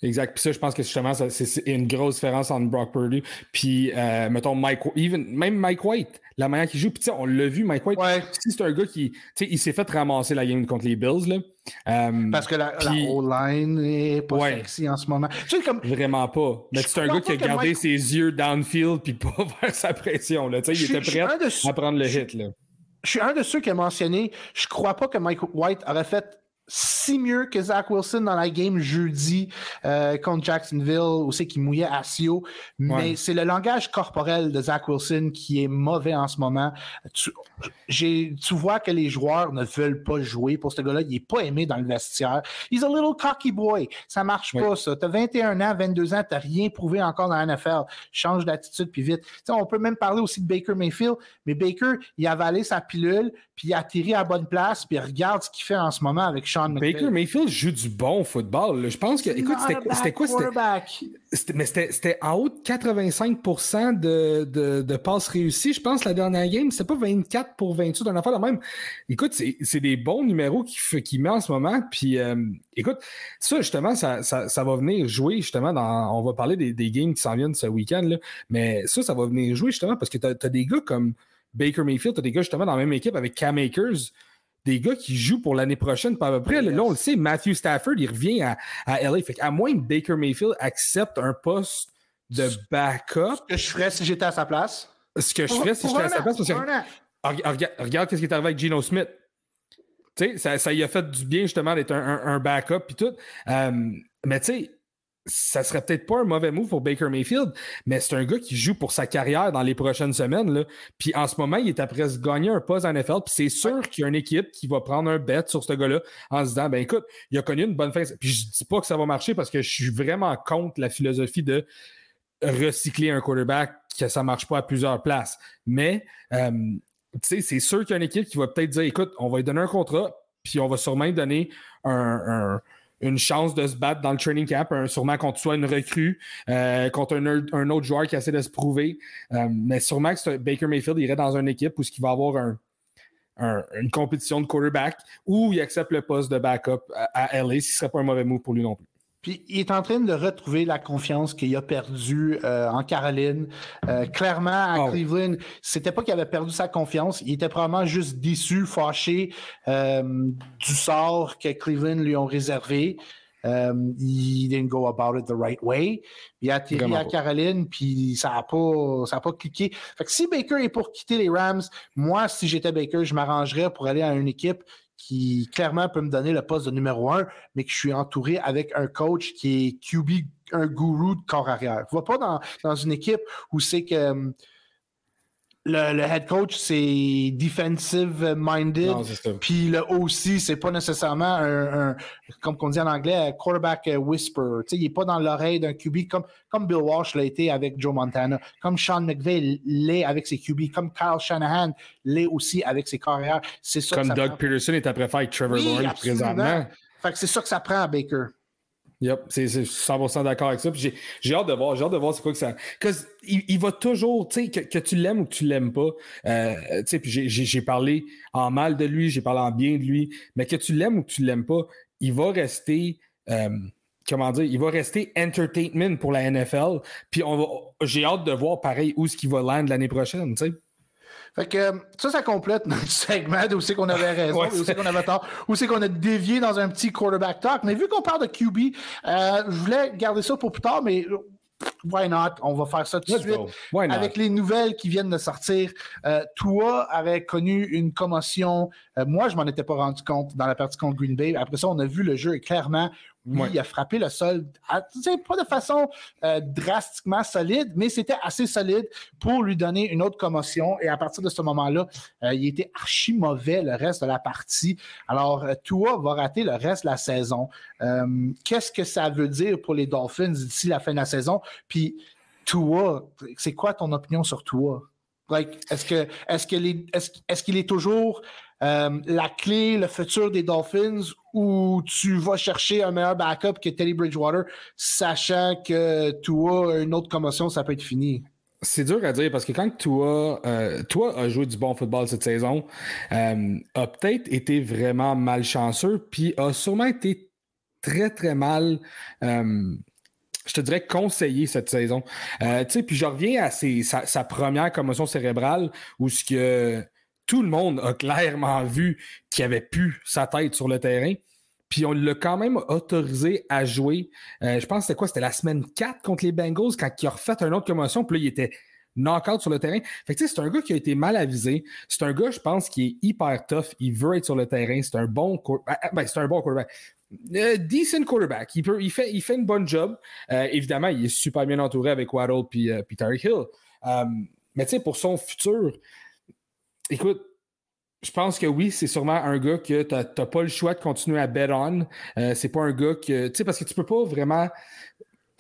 Exact. Puis ça, je pense que justement, c'est une grosse différence entre Brock Purdy puis, euh, mettons, Mike even, même Mike White, la manière qu'il joue. Puis, on l'a vu, Mike White. Si c'est un gars qui, il s'est fait ramasser la game contre les Bills, là. Euh, Parce que la, O-line est pas sexy en ce moment. comme, Vraiment pas. Mais c'est un gars qui a gardé ses yeux downfield puis pas vers sa pression, là. Tu sais, il était prêt à prendre le hit, là. Je suis un de ceux qui a mentionné, je crois pas que Mike White aurait fait si mieux que Zach Wilson dans la game jeudi euh, contre Jacksonville, où c'est qu'il mouillait à Sio. Mais c'est le langage corporel de Zach Wilson qui est mauvais en ce moment. Tu, tu vois que les joueurs ne veulent pas jouer pour ce gars-là. Il n'est pas aimé dans le vestiaire. He's a little cocky boy. Ça marche pas, ça. Tu as 21 ans, 22 ans, tu n'as rien prouvé encore dans la NFL. Change d'attitude puis vite. on peut même parler aussi de Baker Mayfield, mais Baker, il a avalé sa pilule, puis il atterrit à la bonne place, puis regarde ce qu'il fait en ce moment avec Sean McVay. Baker Mayfield joue du bon football. Je pense que, écoute, c'était quoi? C'était mais c'était en haut de 85 de, de, de, passes réussies, je pense, la dernière game. C'était pas 24 pour 28 d'un affaire de même. Écoute, c'est des bons numéros qu'il qui met en ce moment. Puis, euh, écoute, ça, justement, ça, ça, ça, va venir jouer, justement, dans. On va parler des, des games qui s'en viennent ce week-end, mais ça, ça va venir jouer, justement, parce que tu as, des gars comme Baker Mayfield, tu as des gars justement dans la même équipe avec Cam Akers, des gars qui jouent pour l'année prochaine. Pas à peu près, là, on le sait, Matthew Stafford, il revient à, à LA. Fait à moins que Baker Mayfield accepte un poste de backup. Ce que je ferais si j'étais à sa place. Ce que je ferais si j'étais à sa place. Parce que, regarde, regarde, ce qui est arrivé avec Geno Smith. Tu sais, ça, ça y a fait du bien justement d'être un, un, backup et tout. Euh, mais tu sais, ça serait peut-être pas un mauvais move pour Baker Mayfield, mais c'est un gars qui joue pour sa carrière dans les prochaines semaines. Là. Puis en ce moment, il est après se gagner un poste en NFL. Puis c'est sûr qu'il y a une équipe qui va prendre un bet sur ce gars-là en se disant ben écoute, il a connu une bonne fin. Puis je dis pas que ça va marcher parce que je suis vraiment contre la philosophie de recycler un quarterback que ça marche pas à plusieurs places. Mais euh, c'est sûr qu'il y a une équipe qui va peut-être dire écoute, on va lui donner un contrat, puis on va sûrement donner un une chance de se battre dans le training camp, sûrement contre soit une recrue, euh, contre un, autre joueur qui essaie de se prouver. Euh, mais sûrement que Baker Mayfield irait dans une équipe où il va avoir une compétition de quarterback ou il accepte le poste de backup à, à LA, ce ne serait pas un mauvais move pour lui non plus. Puis il est en train de retrouver la confiance qu'il a perdue euh, en Caroline. Euh, clairement, à oh. Cleveland, c'était pas qu'il avait perdu sa confiance, il était probablement juste déçu, fâché euh, du sort que Cleveland lui ont réservé. il didn't go about it the right way. Il a atterri à Caroline, puis ça n'a pas, ça a pas cliqué. Fait que si Baker est pour quitter les Rams, moi, si j'étais Baker, je m'arrangerais pour aller à une équipe qui clairement peut me donner le poste de numéro un, mais que je suis entouré avec un coach qui est QB, un gourou de corps arrière. Je ne pas dans, dans une équipe où c'est que hum, le, head coach, c'est defensive minded. Puis le OC, c'est pas nécessairement un, comme on dit en anglais, un quarterback whisper. il n'est pas dans l'oreille d'un QB comme, comme Bill Walsh l'a été avec Joe Montana, comme Sean McVay l'est avec ses QB, comme Kyle Shanahan l'est aussi avec ses carrières. C'est ça comme Doug Peterson est après faire avec Trevor Lawrence présentement. Fait que c'est ça que ça prend à Baker. Yep, c'est 100% d'accord avec ça. J'ai hâte de voir, j'ai hâte de voir c'est quoi que ça. Il, va toujours, tu sais, que, que, tu l'aimes ou que tu l'aimes pas. Euh, tu sais, puis j'ai parlé en mal de lui, j'ai parlé en bien de lui, mais que tu l'aimes ou que tu l'aimes pas, il va rester. Euh, comment dire, il va rester entertainment pour la NFL. Puis j'ai hâte de voir pareil où ce qu'il va land l'année prochaine, tu sais. Fait que ça, ça complète notre segment d'où c'est qu'on avait raison, où c'est qu'on avait tort, où c'est qu'on a dévié dans un petit quarterback talk. Mais vu qu'on parle de QB, euh, je voulais garder ça pour plus tard, mais why not? On va faire ça tout de suite. Avec les nouvelles qui viennent de sortir, euh, Tua avait connu une commotion. Euh, moi, je m'en étais pas rendu compte dans la partie contre Green Bay. Après ça, on a vu le jeu et clairement, oui, il a frappé le sol, pas de façon euh, drastiquement solide, mais c'était assez solide pour lui donner une autre commotion. Et à partir de ce moment-là, euh, il était archi mauvais le reste de la partie. Alors, euh, Tua va rater le reste de la saison. Qu'est-ce que ça veut dire pour les Dolphins d'ici la fin de la saison? Puis, Tua, c'est quoi ton opinion sur Tua? Like, est-ce que est-ce qu'il est, est, qu'il est toujours la clé, le futur des Dolphins ou tu vas chercher un meilleur backup que Teddy Bridgewater, sachant que Tua une autre commotion, ça peut être fini? C'est dur à dire parce que quand Tua, euh, a joué du bon football cette saison, euh, a peut-être été vraiment malchanceux, puis a sûrement été très, très mal. Euh, je te dirais conseillé cette saison. Euh, puis je reviens à sa, sa, première commotion cérébrale où ce que tout le monde a clairement vu qu'il avait pu sa tête sur le terrain. Puis on l'a quand même autorisé à jouer. Euh, je pense que c'était quoi? C'était la semaine 4 contre les Bengals quand il a refait une autre commotion. Puis là, il était knock-out sur le terrain. Fait que c'est un gars qui a été mal avisé. C'est un gars, je pense, qui est hyper tough. Il veut être sur le terrain. C'est un bon ben, ben, c'est un bon quarterback. Euh, decent quarterback. Il, peut, il, fait, il fait une bonne job. Euh, évidemment, il est super bien entouré avec Waddle puis, euh, Hill. mais tu sais, pour son futur, écoute, je pense que oui, c'est sûrement un gars que tu n'as pas le choix de continuer à bet on. Euh, c'est pas un gars que. Tu sais, parce que tu peux pas vraiment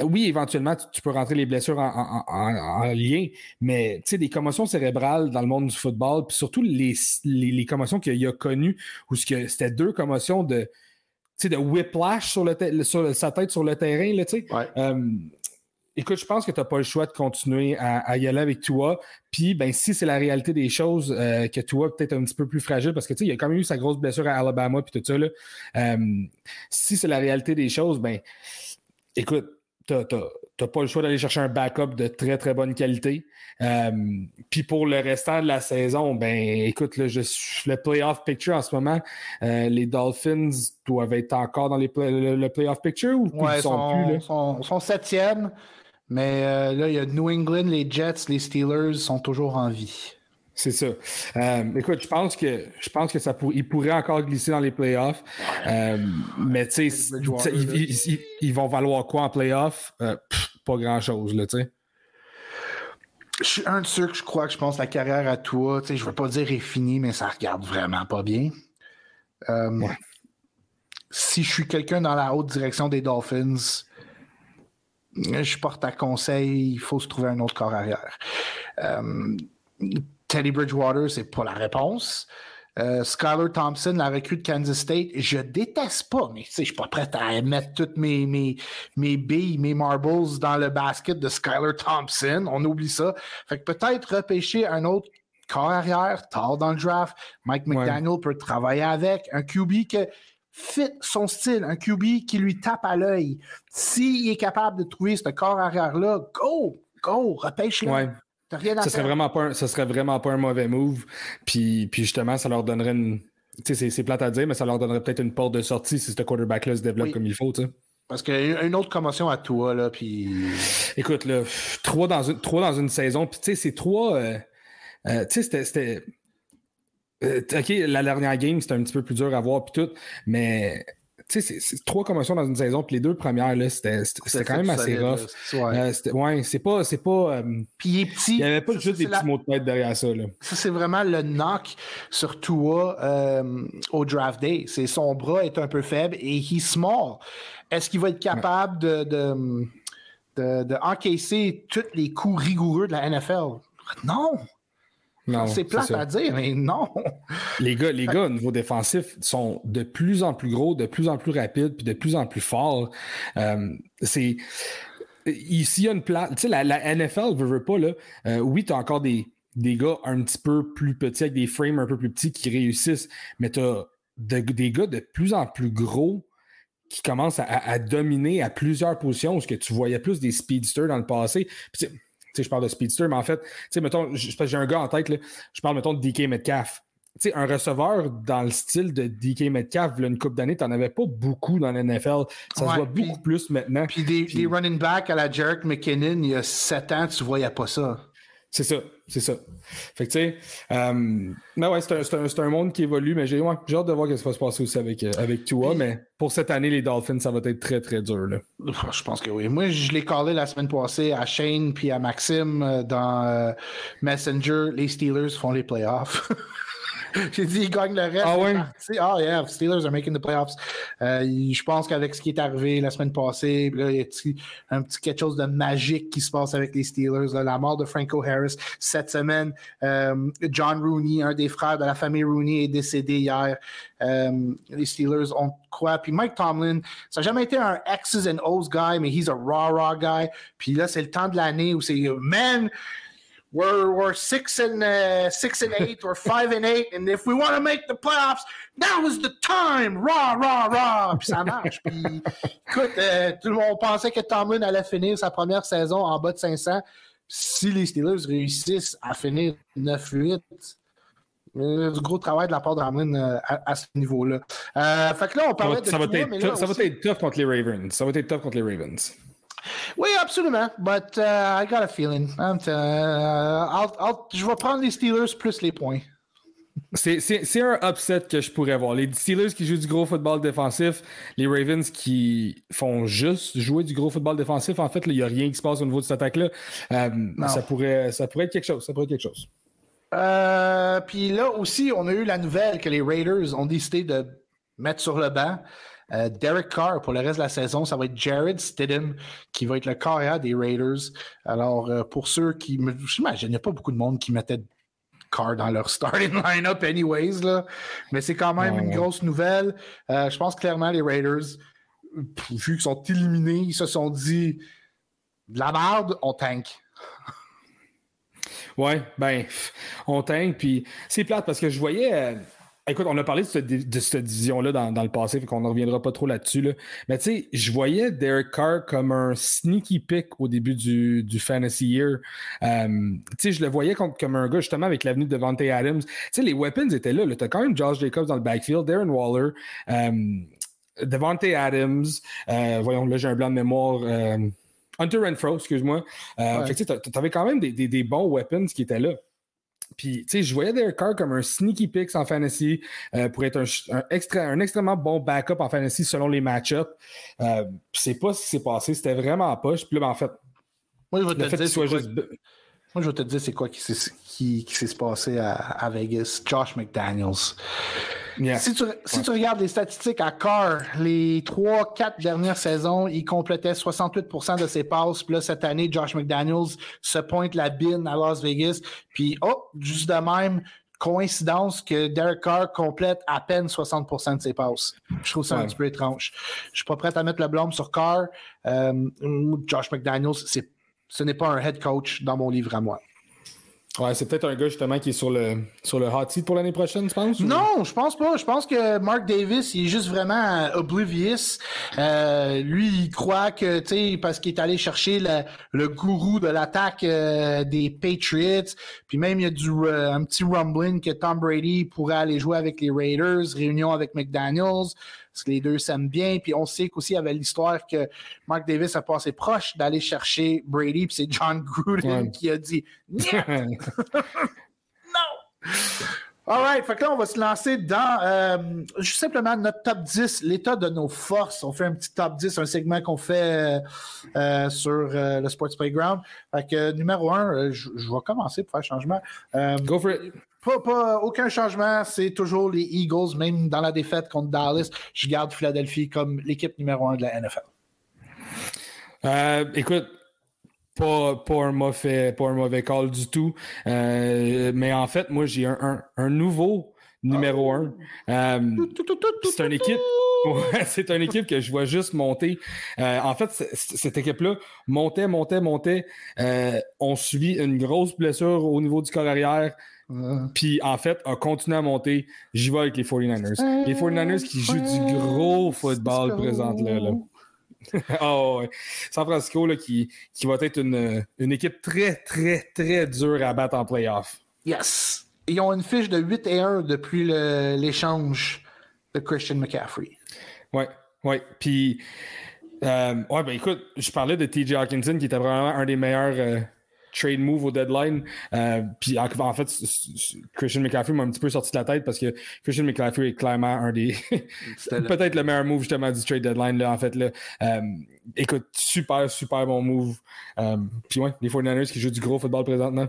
oui, éventuellement, tu, peux rentrer les blessures en, lien, mais tu sais, des commotions cérébrales dans le monde du football, puis surtout les, les, commotions qu'il a connues, où c'était deux commotions de, de whiplash sur, le sur sa tête sur le terrain, là, tu sais. Euh, écoute, je pense que tu n'as pas le choix de continuer à, y aller avec toi. Puis, ben, si c'est la réalité des choses, euh, que toi, peut-être un petit peu plus fragile, parce que tu sais, il a quand même eu sa grosse blessure à Alabama, puis tout ça, là. Euh, si c'est la réalité des choses, ben, écoute, tu n'as pas le choix d'aller chercher un backup de très, très bonne qualité. Euh, puis pour le restant de la saison, ben écoute, là, je le playoff picture en ce moment. Euh, les Dolphins doivent être encore dans les le, playoff picture ou ils sont, plus? Là? Sont, sont septièmes, mais euh, là, il y a New England, les Jets, les Steelers sont toujours en vie. C'est ça. Euh, écoute, je pense que je pense que ça pour, il pourrait encore glisser dans les playoffs. Euh, mais tu sais, ils, vont valoir quoi en playoffs? Pas grand chose, là, tu sais. Je suis un de ceux que je crois que je pense que la carrière à toi, tu sais, je veux pas dire est finie, mais ça regarde vraiment pas bien. Si je suis quelqu'un dans la haute direction des Dolphins, je porte à conseil, il faut se trouver un autre corps arrière. Teddy Bridgewater, c'est pas la réponse. Euh, Skyler Thompson, la recrue de Kansas State, je déteste pas, mais je suis pas prêt à mettre toutes mes, mes, mes billes, mes marbles dans le basket de Skyler Thompson. On oublie ça. Fait que peut-être repêcher un autre corps arrière, tard dans le draft. Mike McDaniel peut travailler avec. Un QB qui fit son style, un QB qui lui tape à l'œil. S'il est capable de trouver ce corps arrière-là, go, go, repêche-le ça serait vraiment pas un, serait vraiment pas un mauvais move. Puis, puis justement, ça leur donnerait une. Tu sais, c'est plate à dire, mais ça leur donnerait peut-être une porte de sortie si ce quarterback-là se développe comme il faut, tu sais. Parce qu'il y a une autre commotion à toi, là, puis... Écoute, là, trois dans une, trois dans une saison, puis tu sais, c'est trois... Euh, euh, tu sais, c'était... Euh, OK, la dernière game, c'était un petit peu plus dur à voir, puis tout, mais tu sais, c'est trois commotions dans une saison, puis les deux premières, là, c'était quand même assez rough. ouais, euh, c'est pas. C'est pas euh, puis il est petit. Il n'y avait pas juste des petits mots de tête derrière ça. Là. Ça, c'est vraiment le knock sur Tua euh, au draft day. C'est son bras est un peu faible et il small. Est-ce qu'il va être capable de, de, de, de encaisser tous les coups rigoureux de la NFL? Non! C'est plate à dire, mais non. Les gars, les gars au niveau défensif sont de plus en plus gros, de plus en plus rapides, puis de plus en plus forts. Euh, c'est. Ici, il y a une place. Tu sais, la, NFL veut, veut pas, là. Euh, oui, tu as encore des, des gars un petit peu plus petits, avec des frames un peu plus petits qui réussissent, mais tu as des gars de plus en plus gros qui commencent à, dominer à plusieurs positions, parce que tu voyais plus des speedsters dans le passé. Puis, je parle de speedster, mais en fait, mettons, j'ai un gars en tête, je parle, mettons, de DK Metcalf. sais, un receveur dans le style de DK Metcalf, il une coupe d'années, tu n'en avais pas beaucoup dans l'NFL. Ça se voit beaucoup plus maintenant. Puis des, running backs à la Jerk McKinnon, il y a 7 ans, tu voyais pas ça. C'est ça, c'est ça. Fait que tu sais, euh, ouais, c'est un, monde qui évolue, mais j'ai hâte de voir ce qui va se passer aussi avec, euh, avec toi. Mais pour cette année, les Dolphins, ça va être très, très dur. Là. Je pense que oui. Moi, je l'ai collé la semaine passée à Shane puis à Maxime euh, dans Messenger. Les Steelers font les playoffs. J'ai dit, ils gagnent le reste. Ah ouais? Ah, oh, yeah, Steelers are making the playoffs. Euh, je pense qu'avec ce qui est arrivé la semaine passée, là, il y a un petit quelque chose de magique qui se passe avec les Steelers. La mort de Franco Harris cette semaine. Euh, John Rooney, un des frères de la famille Rooney, est décédé hier. Euh, les Steelers ont quoi? Puis Mike Tomlin, ça n'a jamais été un X's and O's guy, mais he's a raw, raw guy. Puis là, c'est le temps de l'année où c'est, man, we're we're six and uh, six and eight or five and eight, and if we want to make the playoffs, now is the time. Rah rah rah. Puis ça marche. Puis écoute, euh, tout le monde pensait que Tomlin allait finir sa première saison en bas de 500. Si les Steelers réussissent à finir 9-8, euh, du gros travail de la part de Tomlin euh, à, ce niveau-là. Euh, fait que là, on parlait ça de. Va, être, ça, ça va être tough contre les Ravens. Ça va être tough contre les Ravens. Oui, absolument. But uh, I got a feeling. Uh, I'll, I'll, je vais prendre les Steelers plus les points. C'est un upset que je pourrais voir. Les Steelers qui jouent du gros football défensif, les Ravens qui font juste jouer du gros football défensif. En fait, il n'y a rien qui se passe au niveau de cette attaque-là. Euh, ça, pourrait, ça pourrait être quelque chose. Ça pourrait être quelque chose. Euh, puis là aussi, on a eu la nouvelle que les Raiders ont décidé de mettre sur le banc Euh, Derek Carr, pour le reste de la saison, ça va être Jared Stidham qui va être le carrière des Raiders. Alors, euh, pour ceux qui. J'imagine, il n'y a pas beaucoup de monde qui mettait Carr dans leur starting lineup, anyways. Là. Mais c'est quand même une grosse nouvelle. Euh, je pense clairement les Raiders, vu qu'ils sont éliminés, ils se sont dit de la merde, on tank. Ouais, ben, on tank, puis c'est plate parce que je voyais. Écoute, on a parlé de, cette division-là dans, le passé, fait qu'on ne reviendra pas trop là-dessus. Mais tu sais, je voyais Derek Carr comme un sneaky pick au début du, Fantasy Year. Euh, tu sais, je le voyais comme, comme, un gars justement avec l'avenue de Devante Adams. Tu sais, les weapons étaient là. Tu as quand même Josh Jacobs dans le backfield, Darren Waller, euh, Devante Adams. Euh, voyons, là, j'ai un blanc de mémoire. Hunter Renfro, excuse-moi. Ouais. Tu avais quand même des, des bons weapons qui étaient là. Puis, tu sais, je voyais Derek Carr comme un sneaky pick en fantasy euh, pour être un, un, extrêmement bon backup en fantasy selon les match-ups. Euh, c'est pas ce qui s'est passé. C'était vraiment poche. Puis là, ben, en fait, moi, je vais te dire, c'est juste... Moi, je vais te dire c'est quoi qui s'est qui, qui passé à, à, Vegas. Josh McDaniels. Si, tu, si tu, regardes les statistiques à Carr, les 3-4 dernières saisons, il complétait 68% de ses passes. Puis là, cette année, Josh McDaniels se pointe la bine à Las Vegas. Puis, oh, juste de même, coïncidence que Derek Carr complète à peine 60% de ses passes. Je trouve ça un petit peu étrange. Je suis pas prêt à mettre le blâme sur Carr. Euh, Josh McDaniels, ce n'est pas un head coach dans mon livre à moi. Ouais, c'est peut-être un gars justement qui est sur le, sur le hot seat pour l'année prochaine, tu penses? Non, je pense pas. Je pense que Mark Davis, il est juste vraiment euh, oblivious. Euh, lui, il croit que, tu sais, parce qu'il est allé chercher le, le gourou de l'attaque euh, des Patriots, puis même il y a du, un petit rumbling que Tom Brady pourrait aller jouer avec les Raiders, réunion avec McDaniels parce que les deux s'aiment bien. Puis on sait qu'aussi il y avait l'histoire que Mark Davis a passé proche d'aller chercher Brady, puis c'est John Gruden qui a dit non. All right, fait que là, on va se lancer dans euh, juste simplement notre top 10, l'état de nos forces. On fait un petit top 10, un segment qu'on fait euh, sur euh, le Sports Playground. Fait que numéro 1, je, vais commencer pour faire changement. Go for it. Pas, aucun changement, c'est toujours les Eagles, même dans la défaite contre Dallas. Je garde Philadelphie comme l'équipe numéro un de la NFL. Euh, écoute, pas, un mauvais, pas un mauvais call du tout. Euh, mais en fait, moi, j'ai un, nouveau numéro un. Euh, c'est une équipe. c'est une équipe que je vois juste monter. en fait, cette équipe-là montait, montait, montait. on subit une grosse blessure au niveau du corps arrière. Puis en fait, a continué à monter. J'y vais avec les 49ers. Les 49ers qui jouent du gros football présentement. Là. oh, ouais. San Francisco là, qui, qui va être une, une, équipe très, très, très dure à battre en playoff. Yes. Ils ont une fiche de 8 et 1 depuis l'échange de Christian McCaffrey. Ouais, ouais. Puis, euh, ouais, ben écoute, je parlais de TJ Hawkinson qui était vraiment un des meilleurs. Euh, trade move au deadline. Euh, puis en, fait, Christian McCaffrey m'a un petit peu sorti de la tête parce que Christian McCaffrey est clairement un des. peut-être le meilleur move justement du trade deadline, là, en fait. Là. Écoute, super, super bon move. Puis ouais, les 49ers qui jouent du gros football présentement.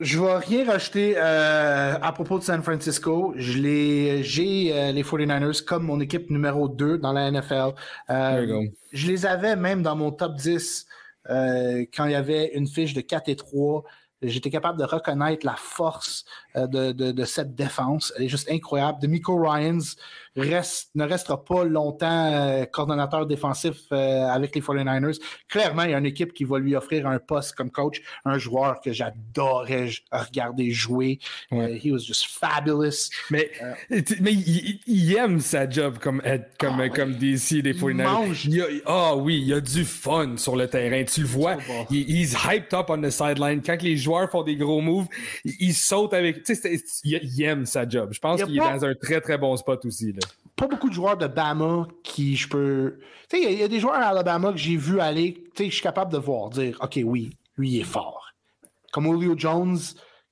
Je vais rien rajouter à propos de San Francisco. Je les, j'ai les 49ers comme mon équipe numéro 2 dans la NFL. je les avais même dans mon top 10 euh, quand il y avait une fiche de 4 et 3, j'étais capable de reconnaître la force euh, de, de, cette défense. Elle est juste incroyable. De Miko Ryans reste, ne restera pas longtemps euh, coordonnateur défensif euh, avec les 49ers. Clairement, il y a une équipe qui va lui offrir un poste comme coach, un joueur que j'adorais regarder jouer. he was just fabulous. Mais, mais il, aime sa job comme, comme, ah comme DC des 49ers. Ah oh, oui, il a du fun sur le terrain. Tu le vois. Il, he's hyped up on the sideline. Quand les joueurs font des gros moves, il, saute avec. Tu sais, il, aime sa job. Je pense qu'il est dans un très très bon spot aussi. Là. Pas beaucoup de joueurs de Bama qui je peux. Tu sais, il y, a des joueurs à Alabama que j'ai vu aller. Tu sais, je suis capable de voir, dire, OK, oui, lui, il est fort. Comme Julio Jones,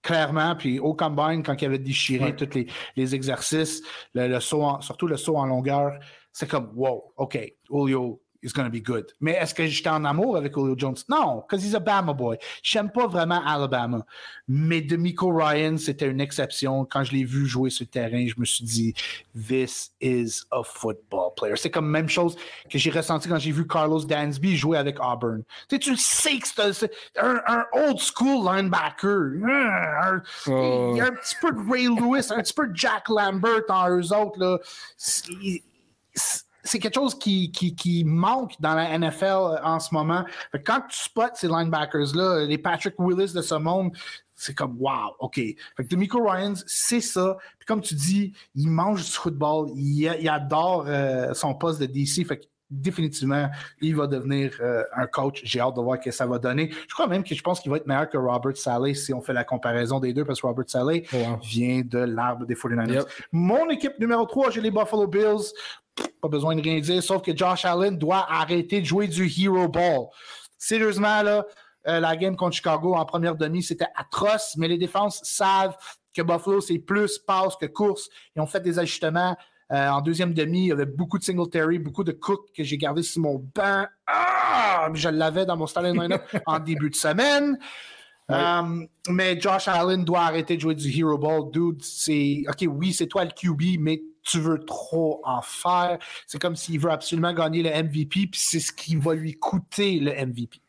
clairement, puis au combine, quand il avait déchiré tous les, les, exercices, le, saut surtout le saut en longueur, c'est comme, wow, OK, Julio, is going to be good. Mais est-ce que j'étais en amour avec Julio Jones? Non, because he's a Bama boy. J'aime pas vraiment Alabama. Mais Demico Ryan, c'était une exception. Quand je l'ai vu jouer sur le terrain, je me suis dit, this is a football player. C'est comme la même chose que j'ai ressenti quand j'ai vu Carlos Dansby jouer avec Auburn. Tu sais, tu sais que c'est un, un, old school linebacker. Un, Il y a un petit peu de Ray Lewis, un petit peu de Jack Lambert en eux autres. Là c'est quelque chose qui, qui, manque dans la NFL euh, en ce moment. quand tu spots ces linebackers-là, les Patrick Willis de ce monde, c'est comme wow, OK. Fait que Demico Ryans, c'est ça. Puis comme tu dis, il mange du football, il, adore euh, son poste de DC. Fait que définitivement, il va devenir euh, un coach. J'ai hâte de voir ce que ça va donner. Je crois même que je pense qu'il va être meilleur que Robert Saleh si on fait la comparaison des deux, parce que Robert Saleh vient de l'arbre des 49ers. Mon équipe numéro 3, j'ai les Buffalo Bills pas besoin de rien dire, sauf que Josh Allen doit arrêter de jouer du hero ball. Sérieusement, là, euh, la game contre Chicago en première demi, c'était atroce, mais les défenses savent que Buffalo, c'est plus passe que course. Ils ont fait des ajustements. Euh, en deuxième demi, il y avait beaucoup de Singletary, beaucoup de Cook que j'ai gardé sur mon banc. Ah! Je l'avais dans mon starting line-up en début de semaine. Euh, mais Josh Allen doit arrêter de jouer du Hero Ball. Dude, c'est. OK, oui, c'est toi le QB, mais tu veux trop en faire. C'est comme s'il veut absolument gagner le MVP, puis c'est ce qui va lui coûter le MVP.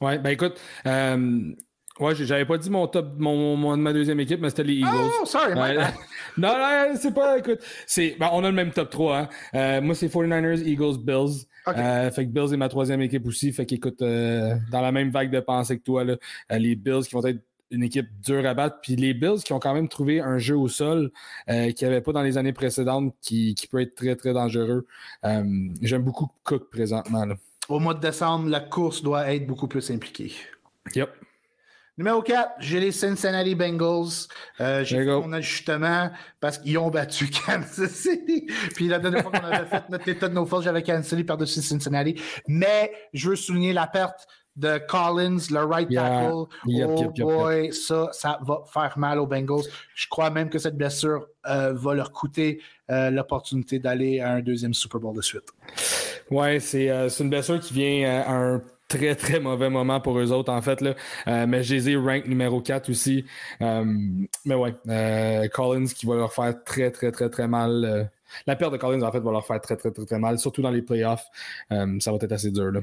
Ouais, ben écoute, euh, Ouais, j'avais pas dit mon top, mon, ma deuxième équipe, mais c'était les Eagles. Oh, sorry, Non, non, c'est pas, écoute, c'est, ben, on a le même top 3, hein. Euh, moi, c'est 49ers, Eagles, Bills. Euh, fait que Bills est ma troisième équipe aussi. Fait qu'écoute, euh, dans la même vague de pensée que toi, là, les Bills qui vont être une équipe dure à battre. Puis les Bills qui ont quand même trouvé un jeu au sol euh, qu'il n'y avait pas dans les années précédentes qui, qui, peut être très, très dangereux. J'aime beaucoup Cook présentement. Au mois de décembre, la course doit être beaucoup plus impliquée. Yep. Numéro 4, j'ai les Cincinnati Bengals. Euh, j'ai fait mon ajustement parce qu'ils ont battu Kansas City. Puis la dernière fois qu'on avait fait notre état de nos forces, j'avais Kansas City par-dessus Cincinnati. Mais je veux souligner la perte de Collins, le right tackle. oh boy, ça, ça va faire mal aux Bengals. Je crois même que cette blessure euh, va leur coûter euh, l'opportunité d'aller à un deuxième Super Bowl de suite. Ouais, c'est une blessure qui vient à un très, très mauvais moment pour eux autres, en fait. Là. Euh, mais les rank numéro 4 aussi. Euh, mais ouais, euh, Collins qui va leur faire très, très, très, très mal. la perte de Collins, en fait, va leur faire très, très, très, très mal, surtout dans les playoffs. ça va être assez dur. Là.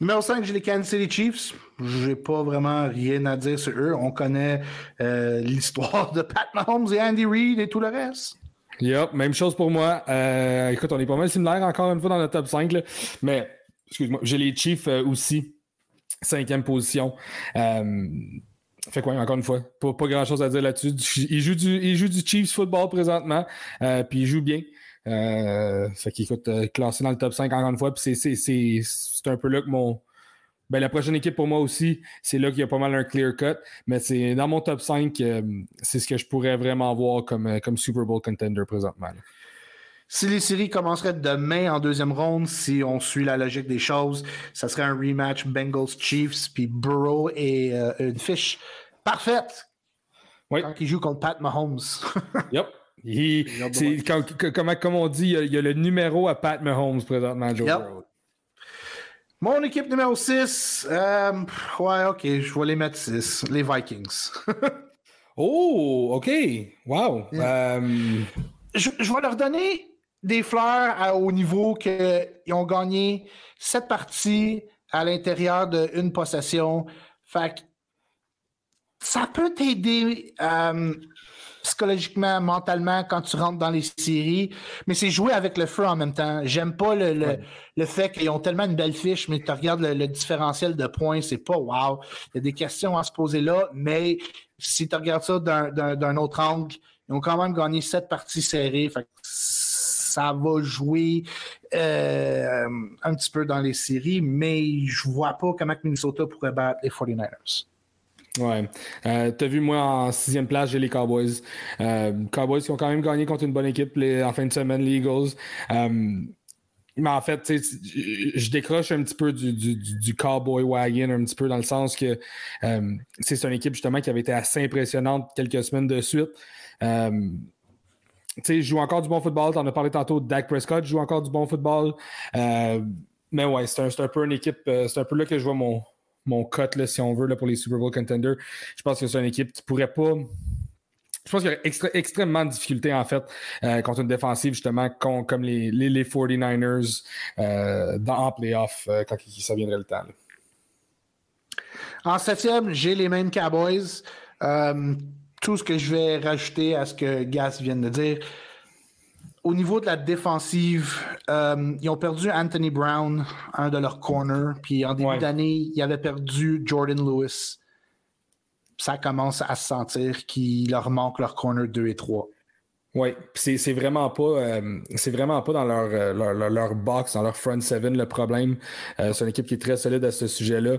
Numéro 5, j'ai les Kansas City Chiefs. J'ai pas vraiment rien à dire sur eux. On connaît l'histoire de Pat Mahomes et Andy Reid et tout le reste. Yep, même chose pour moi. écoute, on est pas mal similaires encore une fois dans le top 5, là, mais excuse-moi, j'ai les Chiefs euh, aussi, cinquième position. Euh, fait quoi, encore une fois, pas, pas grand-chose à dire là-dessus. Il joue, du, du Chiefs football présentement, euh, puis il joue bien. Fait qu'il écoute, classé dans le top 5 encore une fois, puis c'est un peu là que mon... Ben, la prochaine équipe pour moi aussi, c'est là qu'il y a pas mal un clear cut, mais c'est dans mon top 5, c'est ce que je pourrais vraiment voir comme, comme Super Bowl contender présentement. Si les séries commenceraient demain en deuxième ronde, si on suit la logique des choses, ça serait un rematch Bengals-Chiefs, puis Burrow et euh, une fiche parfaite oui. quand il joue contre Pat Mahomes. yep. Comme, on dit, il y, a, le numéro à Pat Mahomes présentement, Joe. Mon équipe numéro 6, euh, ouais, ok, je vais les mettre 6, les Vikings. oh, ok, wow. Euh, je, je vais leur donner des fleurs au niveau qu'ils ont gagné sept parties à l'intérieur d'une possession. Fait que ça peut t'aider euh, psychologiquement, mentalement quand tu rentres dans les séries, mais c'est jouer avec le feu en même temps. J'aime pas le, le, fait qu'ils ont tellement une belle fiche, mais tu regardes le, différentiel de points, c'est pas wow. Il y a des questions à se poser là, mais si tu regardes ça d'un autre angle, ils ont quand même gagné sept parties serrées. Fait que ça va jouer euh, un petit peu dans les séries, mais je vois pas comment Minnesota pourrait battre les 49ers. Ouais. Euh, T'as vu, moi, en sixième place, j'ai les Cowboys. Euh, Cowboys qui ont quand même gagné contre une bonne équipe en fin de semaine, les Eagles. Euh, mais en fait, je décroche un petit peu du, Cowboy Wagon, un petit peu dans le sens que c'est une équipe justement qui avait été assez impressionnante quelques semaines de suite. sais, joue encore du bon football. Tu en as parlé tantôt, Dak Prescott joue encore du bon football. Mais ouais, c'est un, peu une équipe, c'est un peu là que je vois mon, mon cut, si on veut, là, pour les Super Bowl contenders. Je pense que c'est une équipe qui pourrait pas. Je pense qu'il y aurait extrêmement de difficultés, en fait, euh, contre une défensive, justement, comme les, les, les 49ers euh, dans, en playoff euh, quand ça viendrait le temps. En septième, j'ai les mêmes Cowboys. Tout ce que je vais rajouter à ce que Gas vient de dire, au niveau de la défensive, euh, ils ont perdu Anthony Brown, un de leurs corners. Puis en début ouais. d'année, ils avaient perdu Jordan Lewis. Ça commence à se sentir qu'il leur manque leur corner 2 et 3. Oui, c'est vraiment pas euh, c'est vraiment pas dans leur, leur, leur, box, dans leur front seven le problème. Euh, c'est une équipe qui est très solide à ce sujet-là.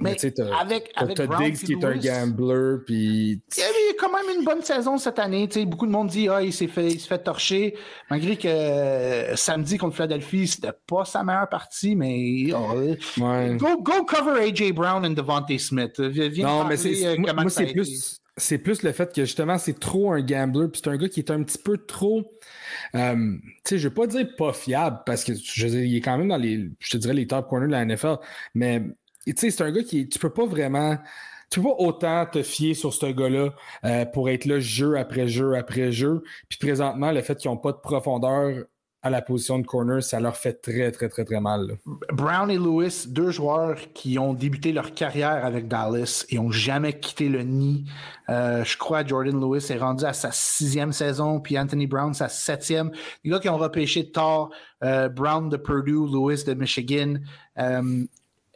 Euh, mais, tu avec, avec t'as Diggs qui est un gambler, puis... Il y a quand même une bonne saison cette année. Beaucoup de monde dit ah, il s'est fait, il fait torcher. Malgré que euh, samedi contre Philadelphie, c'était pas sa meilleure partie, mais oh, ouais. go, go cover AJ Brown et Devontae Smith. Viens non, mais c'est euh, moi, moi c'est plus c'est plus le fait que justement c'est trop un gambler, puis c'est un gars qui est un petit peu trop euh, tu sais, je vais pas dire pas fiable parce que je dire, il est quand même dans les, je te dirais, les top corners de la NFL, mais sais, c'est un gars qui, tu peux pas vraiment, tu peux pas autant te fier sur ce gars-là euh, pour être là jeu après jeu après jeu. Puis présentement, le fait qu'ils n'ont pas de profondeur à la position de corner, ça leur fait très, très, très, très mal. Brown et Lewis, deux joueurs qui ont débuté leur carrière avec Dallas et ont jamais quitté le nid. Euh, je crois que Jordan Lewis est rendu à sa sixième saison, puis Anthony Brown sa septième. Les gars qui ont repêché tard, euh, Brown de Purdue, Lewis de Michigan.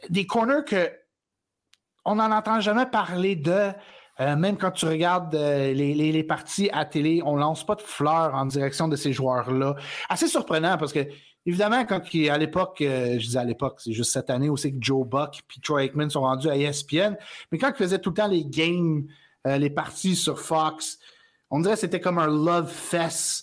Des corners que on n'en entend jamais parler de. Euh, même quand tu regardes euh, les, les, parties à télé, on lance pas de fleurs en direction de ces joueurs-là. Assez surprenant parce que, évidemment, quand à l'époque, euh, je disais à l'époque, c'est juste cette année aussi que Joe Buck et Troy Aikman sont rendus à ESPN, mais quand ils faisaient tout le temps les games, les parties sur Fox, on dirait que c'était comme un love fest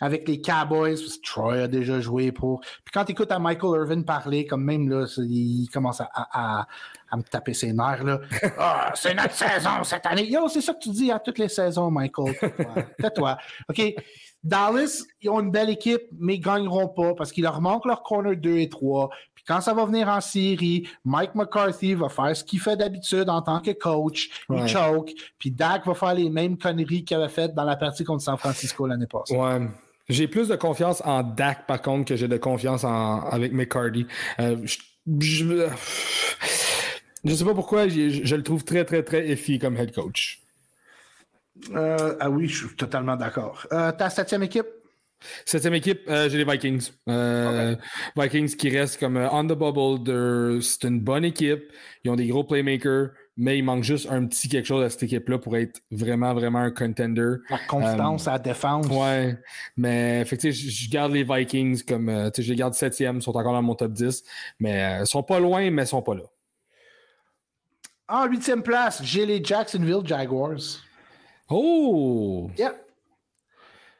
avec les Cowboys, parce que Troy a déjà joué pour. Puis quand tu écoutes à Michael Irvin parler, comme même là, il commence à, à, à me taper ses nerfs. là. Ah, c'est notre saison cette année. Yo, c'est ça que tu dis à toutes les saisons, Michael. Tais-toi. OK. Dallas, ils ont une belle équipe, mais ils ne gagneront pas parce qu'il leur manque leur corner 2 et 3. Puis quand ça va venir en série, Mike McCarthy va faire ce qu'il fait d'habitude en tant que coach. Ouais. Il choke. Puis Dak va faire les mêmes conneries qu'il avait faites dans la partie contre San Francisco l'année passée. Ouais. J'ai plus de confiance en Dak, par contre, que j'ai de confiance en, avec McCarty. Euh, je, je, je, sais pas pourquoi, je, je, le trouve très, très, très effi comme head coach. Euh, ah oui, je suis totalement d'accord. Euh, ta septième équipe? Septième équipe, euh, j'ai les Vikings. Euh, okay. Vikings qui restent comme on the bubble. C'est une bonne équipe. Ils ont des gros playmakers mais il manque juste un petit quelque chose à cette équipe-là pour être vraiment, vraiment un contender. La constance euh, à la défense. Ouais, mais effectivement, je, je garde les Vikings comme, euh, je les garde septième, ils sont encore dans mon top 10, mais euh, ils sont pas loin, mais ils sont pas là. En huitième place, j'ai les Jacksonville Jaguars. Oh! Yeah.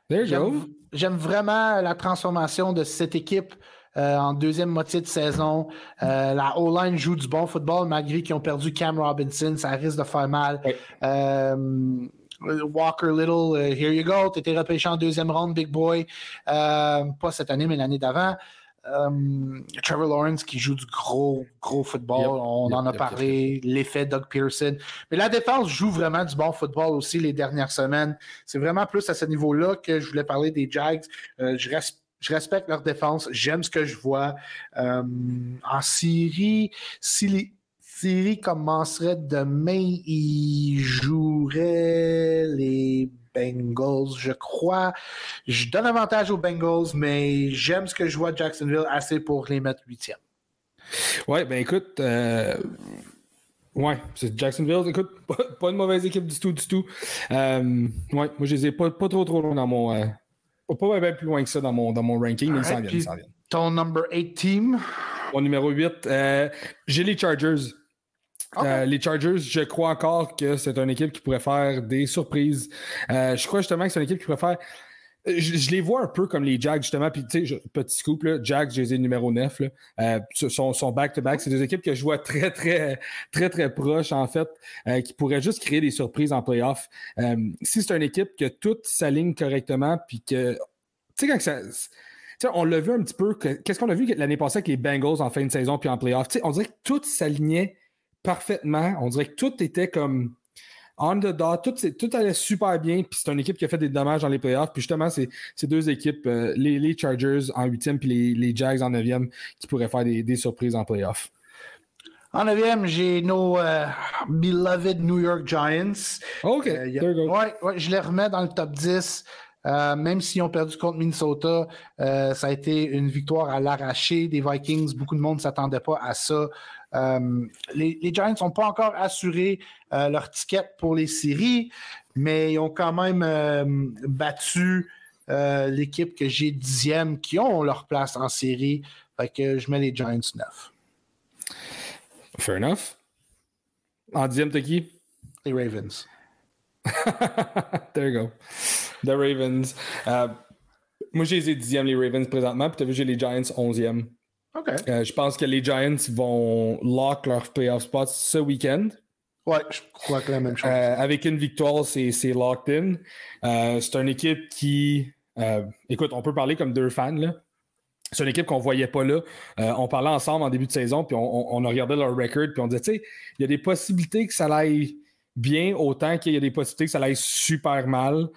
There you go. J'aime vraiment la transformation de cette équipe euh, en deuxième moitié de saison. Euh, la O-line joue du bon football malgré qu'ils ont perdu Cam Robinson. Ça risque de faire mal. Euh, Walker Little, here you go. Tu étais repêché en deuxième ronde, big boy. pas cette année, mais l'année d'avant. Um, Trevor Lawrence qui joue du gros, gros football. Yep, On yep, en a yep, parlé. L'effet Doug Pearson. Mais la défense joue vraiment du bon football aussi les dernières semaines. C'est vraiment plus à ce niveau-là que je voulais parler des Jags. Euh, je reste je respecte leur défense, j'aime ce que je vois. Euh, en Syrie, si les Syrie commencerait demain, ils joueraient les Bengals, je crois. Je donne avantage aux Bengals, mais j'aime ce que je vois de Jacksonville assez pour les mettre huitième. Ouais, ben écoute, euh... Ouais, c'est Jacksonville. Écoute, pas, pas, une mauvaise équipe du tout, du tout. Euh, ouais, moi, je les ai pas, trop, trop loin dans mon, euh, pas bien plus loin que ça dans mon, dans mon ranking, mais ils s'en viennent, Ton number 8 team? Mon numéro 8, euh, j'ai les Chargers. Okay. Euh, les Chargers, je crois encore que c'est une équipe qui pourrait faire des surprises. Euh, je crois justement que c'est une équipe qui pourrait faire je, les vois un peu comme les Jags, justement. Puis, tu sais, petit scoop, là, Jags, j'ai les numéro 9. Là, euh, sont back-to-back. C'est deux équipes que je vois très, très, très, très proches, en fait, euh, qui pourraient juste créer des surprises en playoff. Euh, si c'est une équipe que tout s'aligne correctement, puis que. Tu sais, quand ça. on l'a vu un petit peu. Qu'est-ce qu'on a vu l'année passée avec les Bengals en fin de saison puis en playoff? on dirait que tout s'alignait parfaitement. On dirait que tout était comme on the dot, tout, tout allait super bien, puis c'est une équipe qui a fait des dommages dans les playoffs. Puis justement, c'est deux équipes, euh, les, Chargers en huitième, puis les, les, Jags en neuvième, qui pourraient faire des, surprises en playoffs. En neuvième, j'ai nos euh, beloved New York Giants. OK, euh, ouais, je les remets dans le top 10. même s'ils ont perdu contre Minnesota, ça a été une victoire à l'arraché des Vikings. Beaucoup de monde ne s'attendait pas à ça. Euh, les, Giants n'ont pas encore assuré euh, leur ticket pour les séries, mais ils ont quand même euh, battu l'équipe que j'ai dixième qui ont leur place en série. Fait que je mets les Giants 9. Fair enough. En dixième, t'as qui? Les Ravens. There you go. The Ravens. moi, j'ai les dixièmes, les Ravens présentement, puis t'as vu, j'ai les Giants onzième. Euh, je pense que les Giants vont lock leur playoff spot ce week-end. Ouais, je crois que la même chose. Euh, avec une victoire, c'est locked in. Euh, c'est une équipe qui. écoute, on peut parler comme deux fans. Là. C'est une équipe qu'on ne voyait pas là. on parlait ensemble en début de saison, puis on, a regardé leur record, puis on disait, tu sais, il y a des possibilités que ça aille bien, autant qu'il y a des possibilités que ça aille super mal.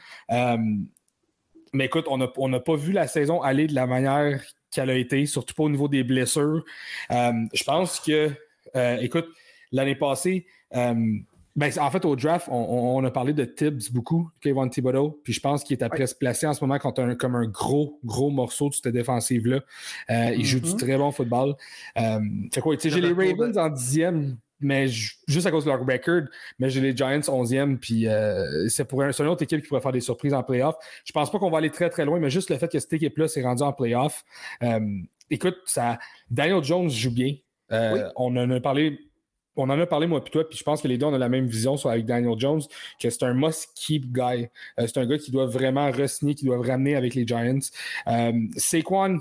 mais écoute, on n'a pas vu la saison aller de la manière qu'elle a été, surtout pas au niveau des blessures. Euh, je pense que, euh, écoute, l'année passée, euh, ben, en fait, au draft, on, a parlé de Tibbs beaucoup, Kevin Thibodeau, puis je pense qu'il est après se placer en ce moment quand un, comme un gros, gros morceau de cette défensive-là. Il joue du mm-hmm. très bon football. fait quoi, j'ai les Ravens en dixième, mais juste à cause de leur record, mais j'ai les Giants 11e, puis euh, c'est pour un, une autre équipe qui pourrait faire des surprises en playoff. Je pense pas qu'on va aller très très loin, mais juste le fait que cette équipe-là s'est rendue en playoff. Euh, écoute, ça, Daniel Jones joue bien. Euh, on en a parlé. On en a parlé, moi et toi, puis je pense que les deux, on a la même vision sur, avec Daniel Jones, que c'est un must-keep guy. c'est un gars qui doit vraiment re qui doit ramener avec les Giants. Saquon,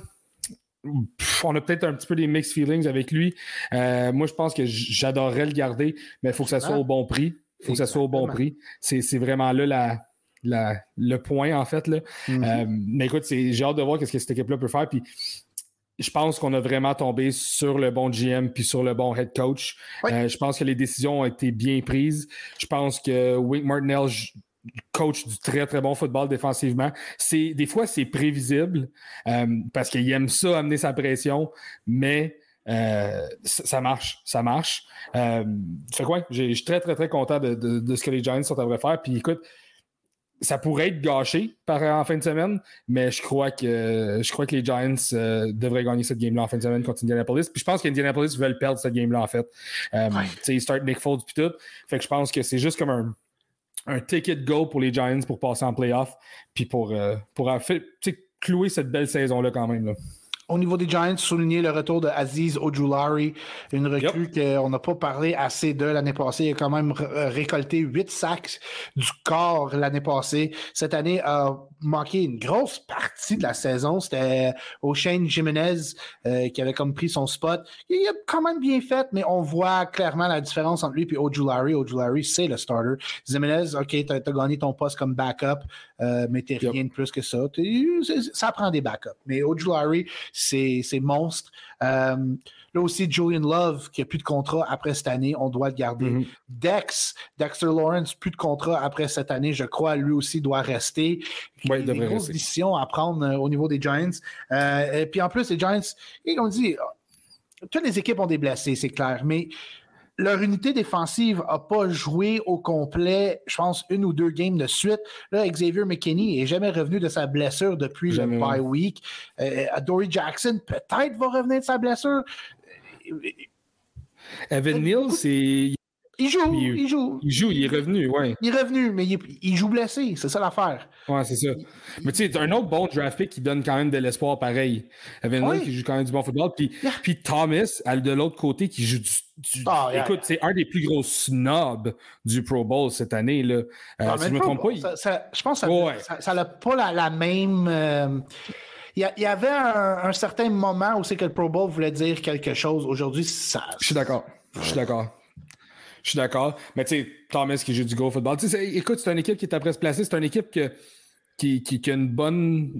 on a peut-être un petit peu des mixed feelings avec lui. Euh, moi, je pense que j'adorerais le garder, mais il faut que ça soit au bon prix. Il faut que ça soit au bon prix. C'est vraiment là le point, en fait. Là. Mm-hmm. Euh, mais écoute, j'ai hâte de voir ce que cette équipe-là peut faire. Puis, je pense qu'on a vraiment tombé sur le bon GM puis sur le bon head coach. Euh, je pense que les décisions ont été bien prises. Je pense que Wink Martinell coach du très très bon football défensivement. C'est des fois c'est prévisible euh, parce qu'il aime ça amener sa pression, mais euh, ça marche, ça marche. Euh, fait quoi? Je suis très très très content de, ce que les Giants sont à faire. Puis écoute, ça pourrait être gâché par, en fin de semaine, mais je crois que je crois que les Giants devraient gagner cette game-là en fin de semaine contre Indianapolis. Puis je pense qu'Indianapolis veulent perdre cette game-là en fait. Ils startent Nick Foles puis tout. Fait que je pense que c'est juste comme un un ticket go pour les Giants pour passer en playoff, puis pour, euh, pour clouer cette belle saison-là quand même. Là au niveau des Giants, souligner le retour de Aziz Ojulari, une recrue qu'on n'a pas parlé assez de l'année passée. Il a quand même euh, récolté huit sacs du corps l'année passée. Cette année a manqué une grosse partie de la saison. C'était O'Shane Jimenez euh, qui avait comme pris son spot. Il a quand même bien fait, mais on voit clairement la différence entre lui et Ojulari. Ojulari, c'est le starter. Jimenez, OK, tu as, gagné ton poste comme backup, euh, mais t'es rien de plus que ça. Ça prend des backups. Mais Ojulari, c'est monstre. Euh, là aussi, Julian Love, qui n'a plus de contrat après cette année, on doit le garder. Mm-hmm. Dex, Dexter Lawrence, plus de contrat après cette année, je crois, lui aussi doit rester. Ouais, il y a des grosses décisions à prendre euh, au niveau des Giants. Euh, et puis en plus, les Giants, ils ont dit, toutes les équipes ont des blessés, c'est clair, mais leur unité défensive n'a pas joué au complet, je pense, une ou deux games de suite. Là, Xavier McKinney n'est jamais revenu de sa blessure depuis le bye week. Euh, Dory Jackson, peut-être va revenir de sa blessure. Evan Neal, c'est. Il joue, il, joue. Il joue, il est revenu, ouais. Il est revenu, mais il, joue blessé, c'est ça l'affaire. Ouais, c'est ça. Mais tu sais, un autre bon draft pick qui donne quand même de l'espoir pareil. Evan qui joue quand même du bon football. Puis, puis Thomas, de l'autre côté, qui joue du. Ah, écoute, c'est un des plus gros snobs du Pro Bowl cette année. Là. Euh, si je me trompe pas. je pense que ça n'a pas la, même. Euh, il y, avait un, certain moment où c'est que le Pro Bowl voulait dire quelque chose. Aujourd'hui, ça. Je suis d'accord. Je suis d'accord. Je suis d'accord. Mais tu sais, Thomas qui joue du go football. écoute, c'est une équipe qui est après se placer. C'est une équipe qui, qui, a une bonne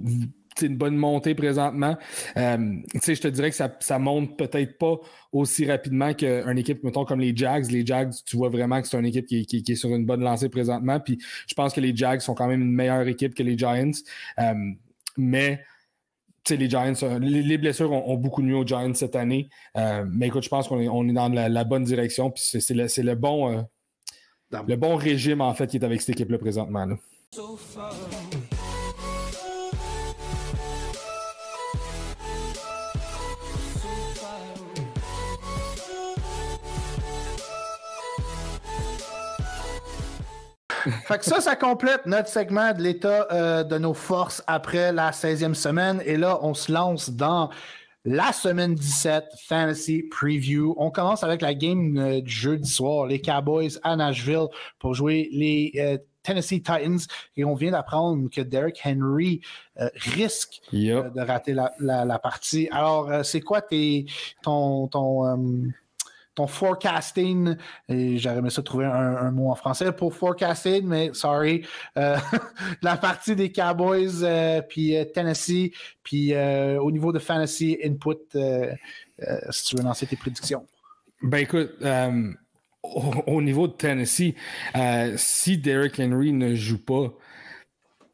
une bonne montée présentement. Euh, je te dirais que ça, ça monte peut-être pas aussi rapidement qu'une équipe, mettons, comme les Jags. Les Jags, tu vois vraiment que c'est une équipe qui, qui, est sur une bonne lancée présentement. Puis je pense que les Jags sont quand même une meilleure équipe que les Giants. Euh, mais les Giants, les, blessures ont, beaucoup nuit aux Giants cette année. Euh, mais écoute, je pense qu'on est, dans la, bonne direction. Puis c'est le, bon, euh, le bon régime, en fait, qui est avec cette équipe-là présentement. fait que ça, ça complète notre segment de l'état euh, de nos forces après la 16e semaine. Et là, on se lance dans la semaine 17 Fantasy Preview. On commence avec la game euh, du jeudi soir, les Cowboys à Nashville pour jouer les euh, Tennessee Titans. Et on vient d'apprendre que Derrick Henry risque de rater la, partie. Alors, c'est quoi tes, ton, ton ton forecasting, j'aurais aimé ça trouver un, mot en français pour forecasting, mais sorry, euh, la partie des Cowboys, euh, puis euh, Tennessee, puis au niveau de fantasy input, si tu veux lancer tes prédictions. Ben écoute, au, niveau de Tennessee, si Derrick Henry ne joue pas,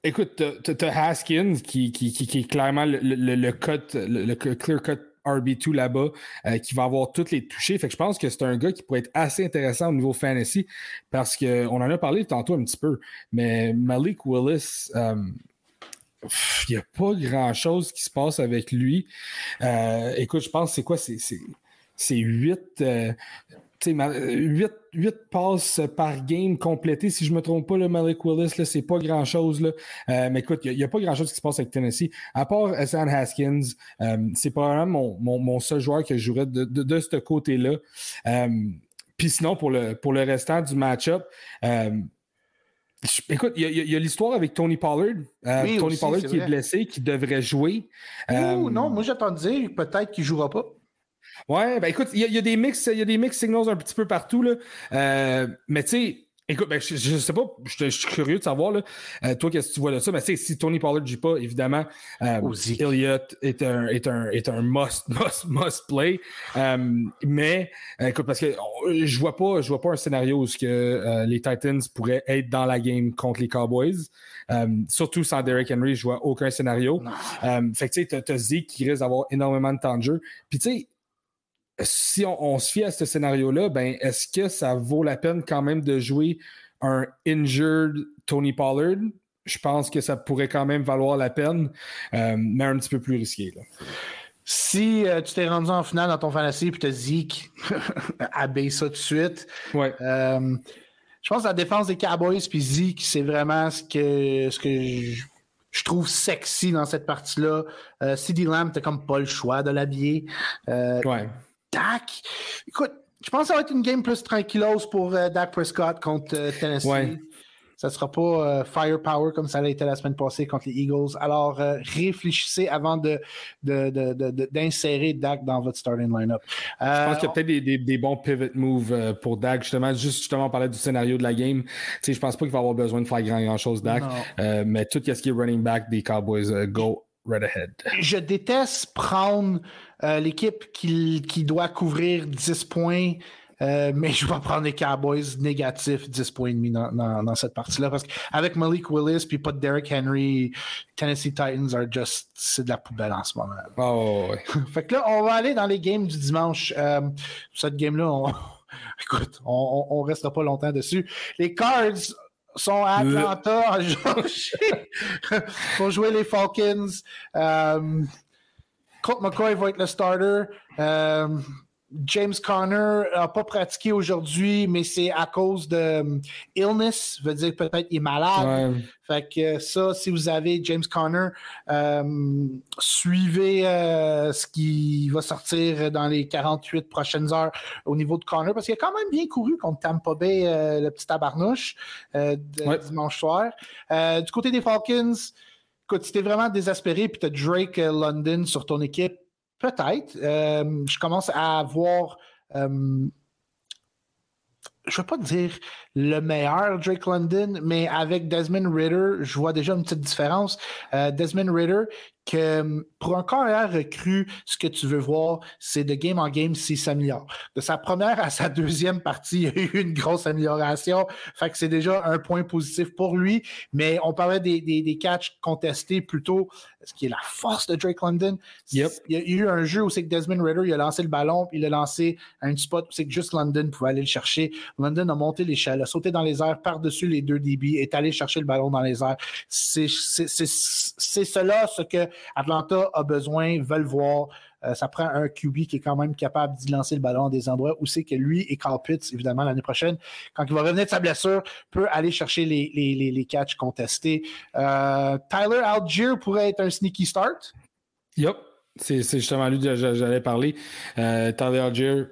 Écoute, tu as Haskins qui, qui, qui, est clairement le, cut, le, clear cut RB2 là-bas, euh, qui va avoir toutes les touchés. Fait que je pense que c'est un gars qui pourrait être assez intéressant au niveau fantasy parce qu'on en a parlé tantôt un petit peu, mais Malik Willis, euh, il n'y a pas grand-chose qui se passe avec lui. Euh, écoute, je pense c'est quoi? C'est huit 8, 8 passes par game complétées, si je ne me trompe pas, le Malik Willis, c'est pas grand-chose. Euh, mais écoute, il n'y a, pas grand-chose qui se passe avec Tennessee. À part Hassan Haskins, euh, c'est probablement mon, mon, seul joueur que je jouerais de, de, ce côté-là. Euh, puis sinon, pour le, pour le restant du match-up, écoute, il y a, l'histoire avec Tony Pollard. Tony Pollard qui est blessé, qui devrait jouer. non, moi j'attends de dire peut-être qu'il ne jouera pas. Ouais, ben écoute, il y, a des mix, il y a des mix signals un petit peu partout, là. Euh, mais tu sais, Écoute, ben, je, je, sais pas, je, suis curieux de savoir, là, euh, toi, qu'est-ce que tu vois de ça? Mais si Tony Pollard ne joue pas, évidemment, euh, Elliott est un, est un, est un must, must, must play. Mais, écoute, parce que je vois pas, je vois pas un scénario où que, les Titans pourraient être dans la game contre les Cowboys. surtout sans Derrick Henry, je vois aucun scénario. fait que, tu sais, t'as Zeke qui risque d'avoir énormément de temps de jeu. Puis, tu sais, si on, se fie à ce scénario-là, ben, est-ce que ça vaut la peine quand même de jouer un injured Tony Pollard? Je pense que ça pourrait quand même valoir la peine, euh, mais un petit peu plus risqué. Si euh, tu t'es rendu en finale dans ton fantasy et tu as Zeke, abaisse ça tout de suite. Ouais. Euh, je pense que la défense des Cowboys puis Zeke, c'est vraiment ce que, ce que je, trouve sexy dans cette partie-là. CD Lamb, t'as comme pas le choix de l'habiller. ouais. Dak. Écoute, je pense que ça va être une game plus tranquillose pour euh, Dak Prescott contre euh, Tennessee. Ouais. Ça ne sera pas euh, firepower comme ça l'a été la semaine passée contre les Eagles. Alors, réfléchissez avant d'insérer de, Dak dans votre starting lineup. je pense qu'il y a peut-être des, bons pivot moves pour Dak. Justement, juste justement, parler du scénario de la game. Sais, je pense pas qu'il va avoir besoin de faire grand-chose, Dak. mais tout ce qui est running back des Cowboys, go right ahead. Je déteste prendre euh, l'équipe qui, doit couvrir 10 points, euh, mais je vais prendre les Cowboys négatifs 10 points et demi dans, cette partie-là. Parce qu'avec Malik Willis puis pas de Derrick Henry, Tennessee Titans are just c'est de la poubelle en ce moment. Oh, fait que là, on va aller dans les games du dimanche. Euh, cette game-là, on... écoute, on, ne restera pas longtemps dessus. Les Cards sont à Atlanta pour jouer les Falcons. Colt McCoy va être le starter. Euh, James Conner n'a pas pratiqué aujourd'hui, mais c'est à cause de um, illness, veut dire peut-être il est malade. Fait que ça, si vous avez James Conner, euh, suivez euh, ce qui va sortir dans les 48 prochaines heures au niveau de Conner, parce qu'il a quand même bien couru contre Tampa Bay, euh, le petit tabarnouche, dimanche soir. du côté des Falcons, écoute, si t'es vraiment désespéré, puis tu as Drake London sur ton équipe, Peut-être. Euh, je commence à voir. Euh, je ne veux pas dire le meilleur Drake London, mais avec Desmond Ritter, je vois déjà une petite différence. Euh, Desmond Ritter, que pour un carrière recru, ce que tu veux voir, c'est de game en game s'il s'améliore. De sa première à sa deuxième partie, il y a eu une grosse amélioration. Fait que c'est déjà un point positif pour lui. Mais on parlait des, des, des catchs contestés plutôt, ce qui est la force de Drake London? Il y a eu un jeu où c'est que Desmond Ritter, il a lancé le ballon, puis il a lancé un spot où c'est que juste London pouvait aller le chercher. London a monté l'échelle, a sauté dans les airs par-dessus les deux DB, est allé chercher le ballon dans les airs. C'est cela ce que Atlanta a besoin, veulent voir. Euh, ça prend un QB qui est quand même capable d'y lancer le ballon à des endroits où c'est que lui et Carl Pitts, évidemment, l'année prochaine, quand il va revenir de sa blessure, peut aller chercher les, les, les, catchs contestés. Euh, Tyler Algier pourrait être un sneaky start. Yep. C'est justement lui que j'allais parler. Euh, Tyler Algier,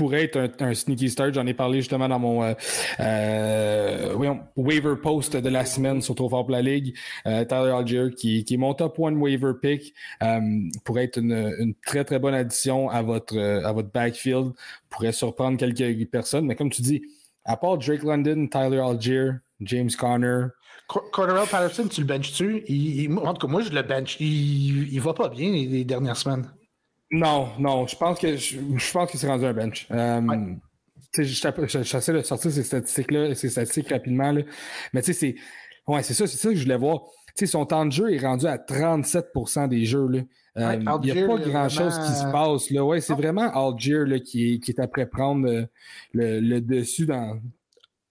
pourrait être un, sneaky start. J'en ai parlé justement dans mon euh, euh, waiver post de la semaine sur Trop fort pour la Ligue. Euh, Tyler Algier, qui, qui est mon top one waiver pick, pourrait être une, très très bonne addition à votre, à votre backfield. Pourrait surprendre quelques personnes. Mais comme tu dis, à part Drake London, Tyler Algier, James Conner, Cordarrelle Patterson, tu le benches-tu? en tout cas, moi, je le bench. Il, il va pas bien les dernières semaines. Non, non, je pense que je, pense que c'est rendu un bench. Euh, J'essaie de sortir ces statistiques-là, ces statistiques rapidement. Là. Mais tu sais, c'est. Ouais, c'est ça, c'est ça que je voulais voir. Tu sais, son temps de jeu est rendu à 37% des jeux. Là. Euh, il n'y a pas grand-chose qui se passe. Là. Ouais, c'est vraiment Algier là, qui, qui est après prendre euh, le, le, dessus dans,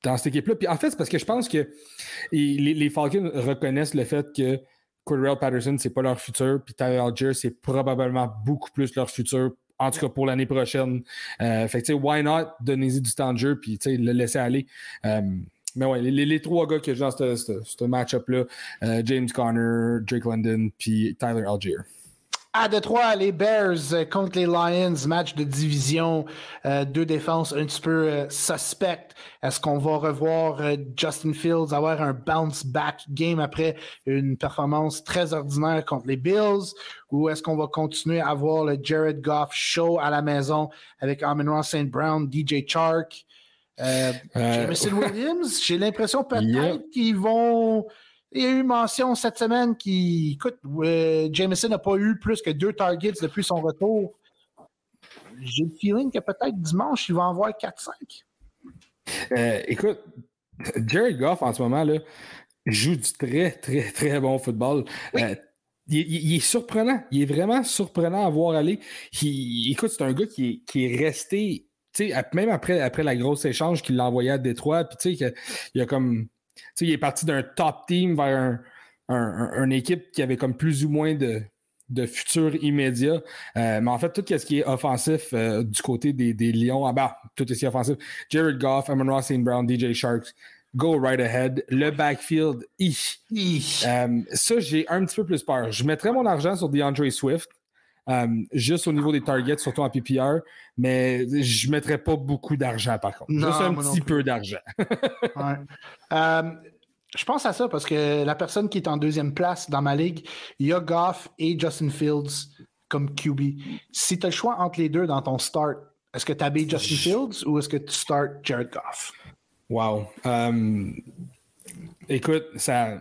dans cette équipe-là. Puis en fait, c'est parce que je pense que les, les Falcons reconnaissent le fait que Cordell Patterson, c'est pas leur futur, puis Tyler Algier, c'est probablement beaucoup plus leur futur, en tout cas pour l'année prochaine. Euh, fait que, why not? Donner-y du temps de jeu, puis, le laisser aller. Euh, mais ouais, les, trois gars que j'ai dans ce match-up-là, euh, James Conner, Drake London, puis Tyler Algier. À Detroit, les Bears contre les Lions, match de division, euh, deux défenses un petit peu euh, suspect. Est-ce qu'on va revoir euh, Justin Fields avoir un bounce back game après une performance très ordinaire contre les Bills? Ou est-ce qu'on va continuer à voir le Jared Goff show à la maison avec Amon Ross St. Brown, DJ Chark, Jameson Williams? J'ai l'impression peut-être qu'ils vont il y a eu mention cette semaine qui, écoute, Jameson n'a pas eu plus que deux targets depuis son retour. J'ai le feeling que peut-être dimanche, il va en voir 4-5. Euh, écoute, Jerry Goff en ce moment là, joue du très, très, très bon football. Euh, il, est surprenant. Il est vraiment surprenant à voir aller. écoute, c'est un gars qui est, resté, même après, après la grosse échange qu'il l'a envoyé à Détroit, puis tu sais, il a comme il est parti d'un top team vers un, une équipe qui avait comme plus ou moins de, de futur immédiat. Euh, mais en fait, tout ce qui est offensif euh, du côté des, des Lions, ah bah, tout est offensif, Jared Goff, Amon Ross St. Brown, DJ Sharks, go right ahead. Le backfield, euh, ça, j'ai un petit peu plus peur. Je mettrais mon argent sur DeAndre Swift. Juste au niveau des targets, surtout en PPR, mais je ne mettrais pas beaucoup d'argent par contre. juste un petit peu d'argent. Je pense à ça parce que la personne qui est en deuxième place dans ma ligue, il y a Goff et Justin Fields comme QB. Si tu as le choix entre les deux dans ton start, est-ce que tu habilles Justin Fields ou est-ce que tu start Jared Goff? Wow. Um, écoute, ça.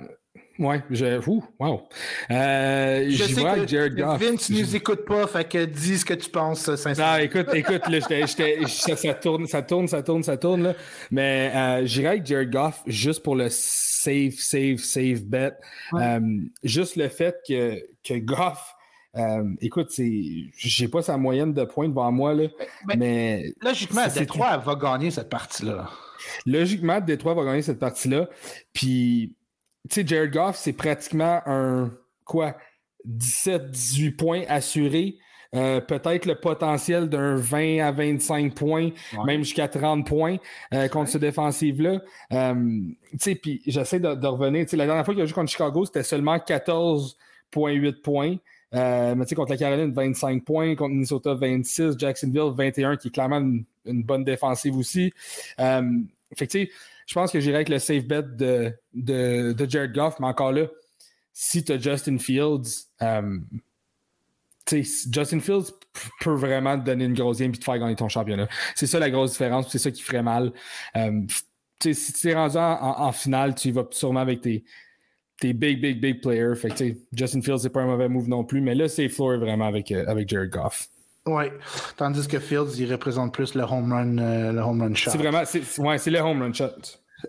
Ouais, je. Ouh, wow. Euh, je sais vois que Jared Goff. Vince nous écoute pas, fait que dis ce que tu penses, sincèrement. Non, écoute, écoute, là, ça, ça, tourne, ça tourne, ça tourne, ça tourne, là. Mais euh, j'irai avec Jared Goff juste pour le safe, safe, safe bet. Euh, juste le fait que, que Goff. Euh, écoute, j'ai pas sa moyenne de points devant moi, là, mais, Logiquement, Détroit va gagner cette partie-là. Logiquement, Détroit va gagner cette partie-là. Puis, tu sais, Jared Goff, c'est pratiquement un, quoi, 17-18 points assurés euh, peut-être le potentiel d'un 20 à 25 points, même jusqu'à 30 points euh, contre ce défensive-là. puis j'essaie de, revenir. la dernière fois qu'il a joué contre Chicago, c'était seulement 14,8 points. mais contre la Caroline, 25 points, contre Minnesota, 26, Jacksonville, 21, qui est clairement une, bonne défensive aussi. fait je pense que j'irai avec le safe bet de, de, Jared Goff, mais encore là, si tu as Justin Fields, euh, Justin Fields peut vraiment te donner une grosse game et te faire gagner ton championnat. C'est ça la grosse différence, c'est ça qui ferait mal. Euh, si tu es rendu en, finale, tu vas sûrement avec tes, tes big, big, big players. Fait Justin Fields, c'est pas un mauvais move non plus, mais là, c'est floor vraiment avec, euh, avec Jared Goff. Oui, tandis que Fields, il représente plus le home run, euh, le home run shot. C'est vraiment, c'est, ouais, c'est le home run shot.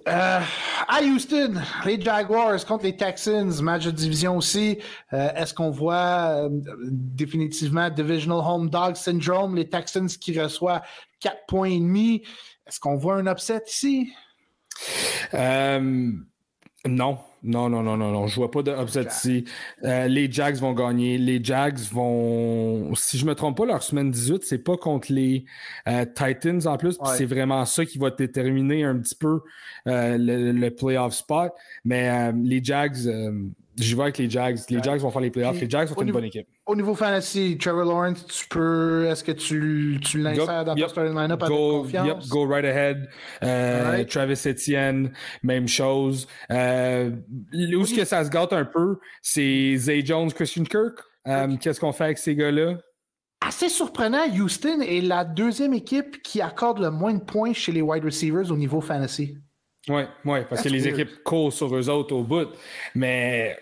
Euh, à Houston, les Jaguars contre les Texans, match de division aussi. Euh, est-ce qu'on voit définitivement Divisional Home Dog Syndrome, les Texans qui reçoivent 4 points et demi? Est-ce qu'on voit un upset ici? Non, non, non, non, non, non. Je vois pas de upset ici. Euh, les Jags vont gagner. Les Jags vont. Si je me trompe pas, leur semaine 18, c'est pas contre les euh, Titans en plus. C'est vraiment ça qui va déterminer un petit peu euh, le, playoff spot. Mais les Jags je vais avec les Jags. Les Jags vont faire les playoffs. Les Jags sont une bonne équipe. Au niveau fantasy, Trevor Lawrence, tu peux. Est-ce que tu, tu l'insères dans ton starting line-up avec confiance? Yep, go right ahead. Euh, Travis Etienne, même chose. Euh, où est-ce que ça se gâte un peu, c'est Zay Jones, Christian Kirk. Euh, qu'est-ce qu'on fait avec ces gars-là? Assez surprenant, Houston est la deuxième équipe qui accorde le moins de points chez les wide receivers au niveau fantasy. Oui, ouais, parce que les équipes courent sur eux autres au bout. Mais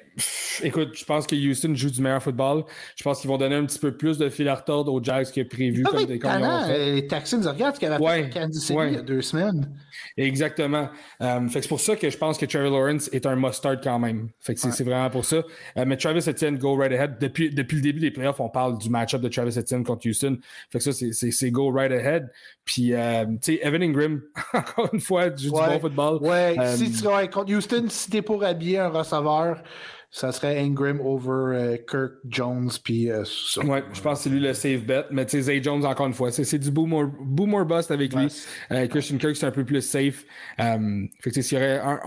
écoute, je pense que Houston joue du meilleur football. Je pense qu'ils vont donner un petit peu plus de fil à retordre aux Jags que prévu. Comme des euh, Les Texans, regarde ce qu'il avait fait Kansas City il y a deux semaines. Exactement. Euh, fait c'est pour ça que je pense que Trevor Lawrence est un must-start quand même. Fait que c'est vraiment pour ça. Euh, mais Travis Etienne, go right ahead. Depuis, depuis le début des playoffs, on parle du match-up de Travis Etienne contre Houston. Fait que ça, c'est go right ahead. Puis, tu sais, Evan Ingram, encore une fois, joue du bon football. Ouais, si tu contre Houston, si t'es pour habiller un receveur, ça serait Ingram over euh, Kirk Jones. Puis, euh, ouais, je pense que c'est lui le safe bet. Mais tu sais, Zay Jones, encore une fois, c'est du boomer, bust avec lui. Euh, Christian Kirk, c'est un peu plus safe. fait que s'il y aurait un,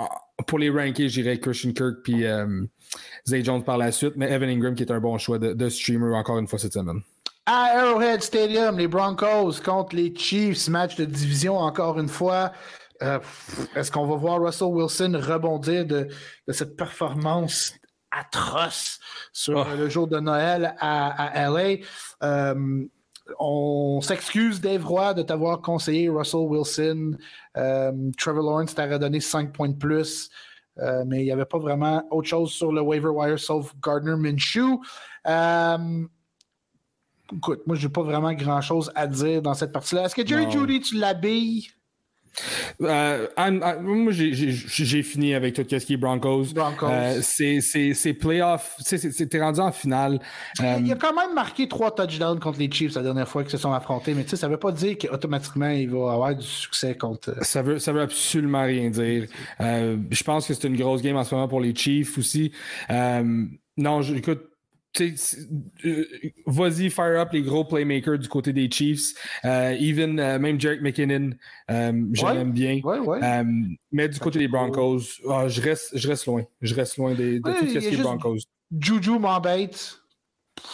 pour les rankings, j'irais Christian Kirk puis Zay Jones par la suite. Mais Evan Ingram, qui est un bon choix de, de streamer encore une fois cette semaine. À Arrowhead Stadium, les Broncos contre les Chiefs, match de division encore une fois. Est-ce qu'on va voir Russell Wilson rebondir de, de cette performance atroce sur oh. le jour de Noël à, LA. Euh, on s'excuse, Dave Roy, de t'avoir conseillé Russell Wilson. Euh, Trevor Lawrence t'a redonné 5 points de plus. Euh, mais il n'y avait pas vraiment autre chose sur le waiver wire sauf Gardner Minshew. écoute, moi, je n'ai pas vraiment grand-chose à dire dans cette partie-là. Est-ce que Jerry Judy, tu l'habilles? Euh, moi, j'ai fini avec tout ce qui est Broncos. Broncos. Euh, c'est playoff. T'es rendu en finale. Il a euh, quand même marqué trois touchdowns contre les Chiefs la dernière fois qu'ils se sont affrontés, mais ça ne veut pas dire qu'automatiquement il va avoir du succès contre. Ça veut, ça veut absolument rien dire. je pense que c'est une grosse game en ce moment pour les Chiefs aussi. non, écoute, euh, vas-y, fire up les gros playmakers du côté des Chiefs. Euh, even, euh, même Jarek McKinnon, je l'aime bien. mais du côté des Broncos, ah, je, reste, je reste loin. Je reste loin de tout ce qui est Broncos. Juju m'embête.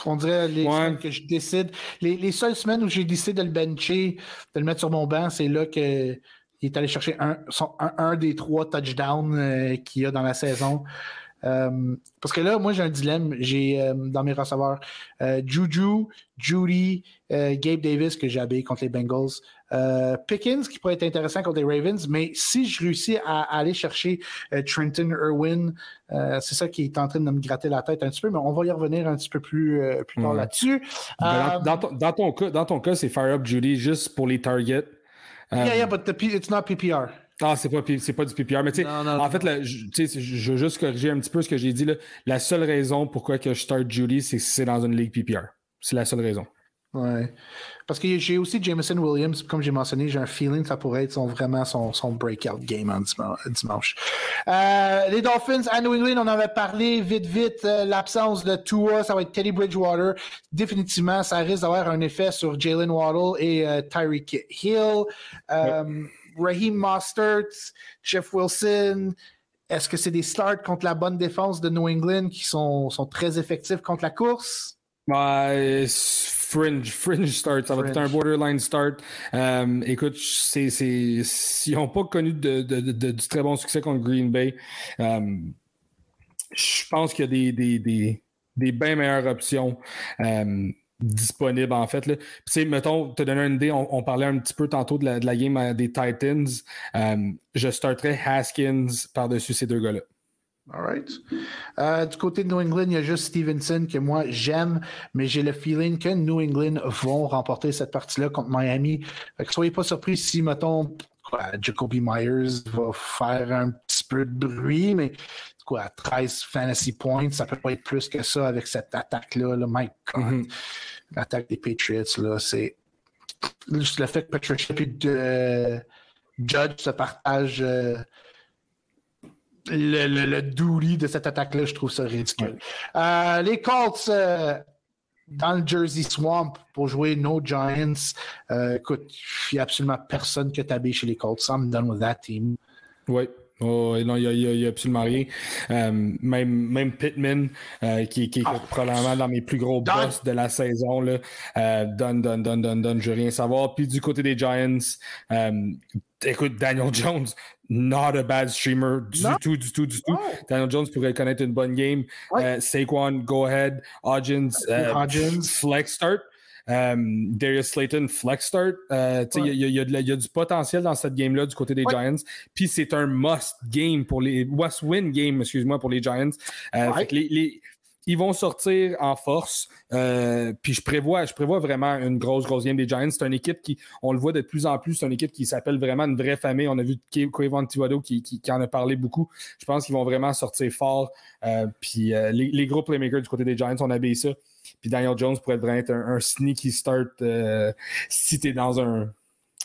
On dirait les semaines que je décide. Les, seules semaines où j'ai décidé de le bencher, de le mettre sur mon banc, c'est là qu'il est allé chercher un, un, des trois touchdowns qu'il y a dans la saison. Euh, parce que là, moi, j'ai un dilemme. J'ai euh, dans mes receveurs euh, Juju, Judy, Gabe Davis que j'ai habillé contre les Bengals. Pickens qui pourrait être intéressant contre les Ravens, mais si je réussis à, aller chercher Trenton Irwin, c'est ça qui est en train de me gratter la tête un petit peu, mais on va y revenir un petit peu plus, plus tard là-dessus. Ben, dans, ton, cas, dans ton cas, c'est Fire Up Judy juste pour les targets. Yeah, yeah, but the, it's not PPR. Ah, c'est pas, c'est pas du PPR. Mais tu sais, en fait, je, je veux juste corriger un petit peu ce que j'ai dit. Là. La seule raison pourquoi que je start Judy, c'est que c'est dans une ligue PPR. C'est la seule raison. Ouais. Parce que j'ai aussi Jameson Williams, comme j'ai mentionné, j'ai un feeling que ça pourrait être son, vraiment son, son breakout game en dimanche. Euh, les Dolphins à New England, on en avait parlé vite, vite. Euh, l'absence de Tua, ça va être Teddy Bridgewater. Définitivement, ça risque d'avoir un effet sur Jalen Waddle et euh, Tyreek Hill. Raheem Mostert, Jeff Wilson. Est-ce que c'est des starts contre la bonne défense de New England qui sont, sont très effectifs contre la course? Ouais, fringe, fringe start. Ça va être un borderline start. Euh, écoute, c'est, c'est, ils n'ont pas connu de, de, de, du très bon succès contre Green Bay. Euh, je pense qu'il y a des, des, des, des bien meilleures options. Euh, disponibles en fait. Là. Puis, mettons, te donner une idée, on, parlait un petit peu tantôt de la, game des Titans. je starterais Haskins par-dessus ces deux gars-là. All right. Euh, du côté de New England, il y a juste Stevenson que moi j'aime, mais j'ai le feeling que New England vont remporter cette partie-là contre Miami. Fait que soyez pas surpris si, mettons, Jacoby Myers va faire un petit peu de bruit, mais quoi, 13 fantasy points, ça peut pas être plus que ça avec cette attaque-là. Là. My God. Mm-hmm. L'attaque des Patriots, là, c'est juste le fait que Patricia et euh, Judge se partagent. Euh, le, le, le de cette attaque-là, je trouve ça ridicule. Euh, les Colts dans le Jersey Swamp pour jouer No Giants. Écoute, il n'y a absolument personne que t'habille chez les Colts. I'm done with that team. Oui. Oh, non, il n'y a, absolument rien. même, même Pittman, qui, est ah. probablement dans mes plus gros boss de la saison, là, donne, donne, donne, donne, donne, je veux rien savoir. Puis du côté des Giants, écoute, Daniel Jones, not a bad streamer du tout, du tout, du tout. Daniel Jones pourrait connaître une bonne game. Euh, Saquon, go ahead. Hodgins, euh, flex start. Um, Darius Slayton, flex start. Il y, a du potentiel dans cette game-là du côté des Giants. Puis c'est un must game pour les. Must win game, excuse-moi, pour les Giants. les, ils vont sortir en force. Euh, puis je prévois, je prévois vraiment une grosse, grosse game des Giants. C'est une équipe qui, on le voit de plus en plus, c'est une équipe qui s'appelle vraiment une vraie famille. On a vu Kevin Tivado qui, qui, en a parlé beaucoup. Je pense qu'ils vont vraiment sortir fort. Euh, puis euh, les, gros playmakers du côté des Giants, on a ça. Puis Daniel Jones pourrait vraiment être un, sneaky start si tu es dans un,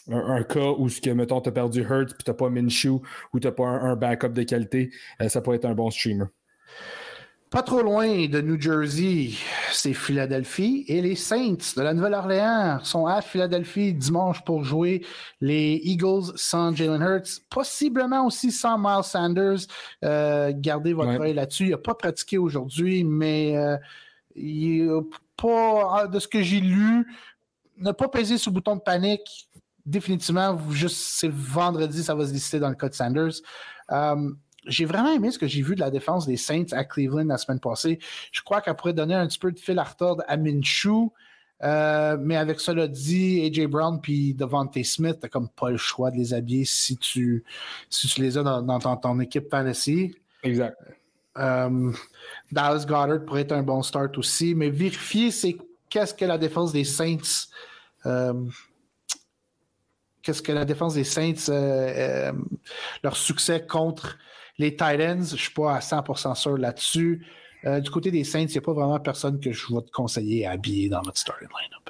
un, cas où, ce que, mettons, tu as perdu Hurts puis tu n'as pas Minshew ou tu n'as pas un, un, backup de qualité, ça pourrait être un bon streamer. Pas trop loin de New Jersey, c'est Philadelphie. Et les Saints de la Nouvelle-Orléans sont à Philadelphie dimanche pour jouer les Eagles sans Jalen Hurts, possiblement aussi sans Miles Sanders. Euh, gardez votre œil là-dessus. Il n'a pas pratiqué aujourd'hui, mais euh, il pas, de ce que j'ai lu, n'a pas pesé sur le bouton de panique. Définitivement, juste c'est vendredi, ça va se décider dans le cas de Sanders. Euh, j'ai vraiment aimé ce que j'ai vu de la défense des Saints à Cleveland la semaine passée. Je crois qu'elle pourrait donner un petit peu de fil à retordre à Minshew. Euh, mais avec cela dit, AJ Brown puis Devontae Smith, t'as comme pas le choix de les habiller si tu, si tu les as dans, ton, équipe fantasy. Exact. Euh, Dallas Goddard pourrait être un bon start aussi, mais vérifier c'est qu'est-ce que la défense des Saints euh, qu'est-ce que la défense des Saints leur succès contre les Titans, je ne suis pas à 100% sûr là-dessus. Euh, du côté des Saints, il n'y a pas vraiment personne que je vais te conseiller à habiller dans notre starting lineup.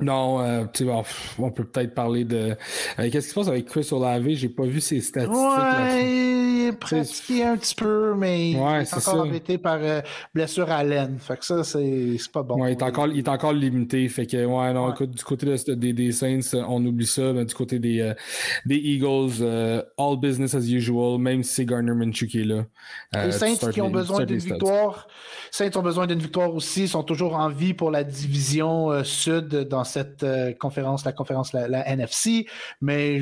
Non, euh, on peut peut-être parler de. Euh, qu'est-ce qui se passe avec Chris Olave? J'ai pas vu ses statistiques. Ouais, pratiqué un petit peu, mais il est encore embêté par euh, blessure à laine. Fait que ça, c'est pas bon. Ouais, il est, encore, il est encore limité. Fait que, ouais, non, écoute, du côté des, des, Saints, on oublie ça. Mais du côté des, des Eagles, all business as usual, même si c'est Garner Minshew qui est là. les Saints qui ont besoin d'une victoire. Saints ont besoin d'une victoire aussi, sont toujours en vie pour la division sud dans cette euh, conférence, la conférence, la, NFC, mais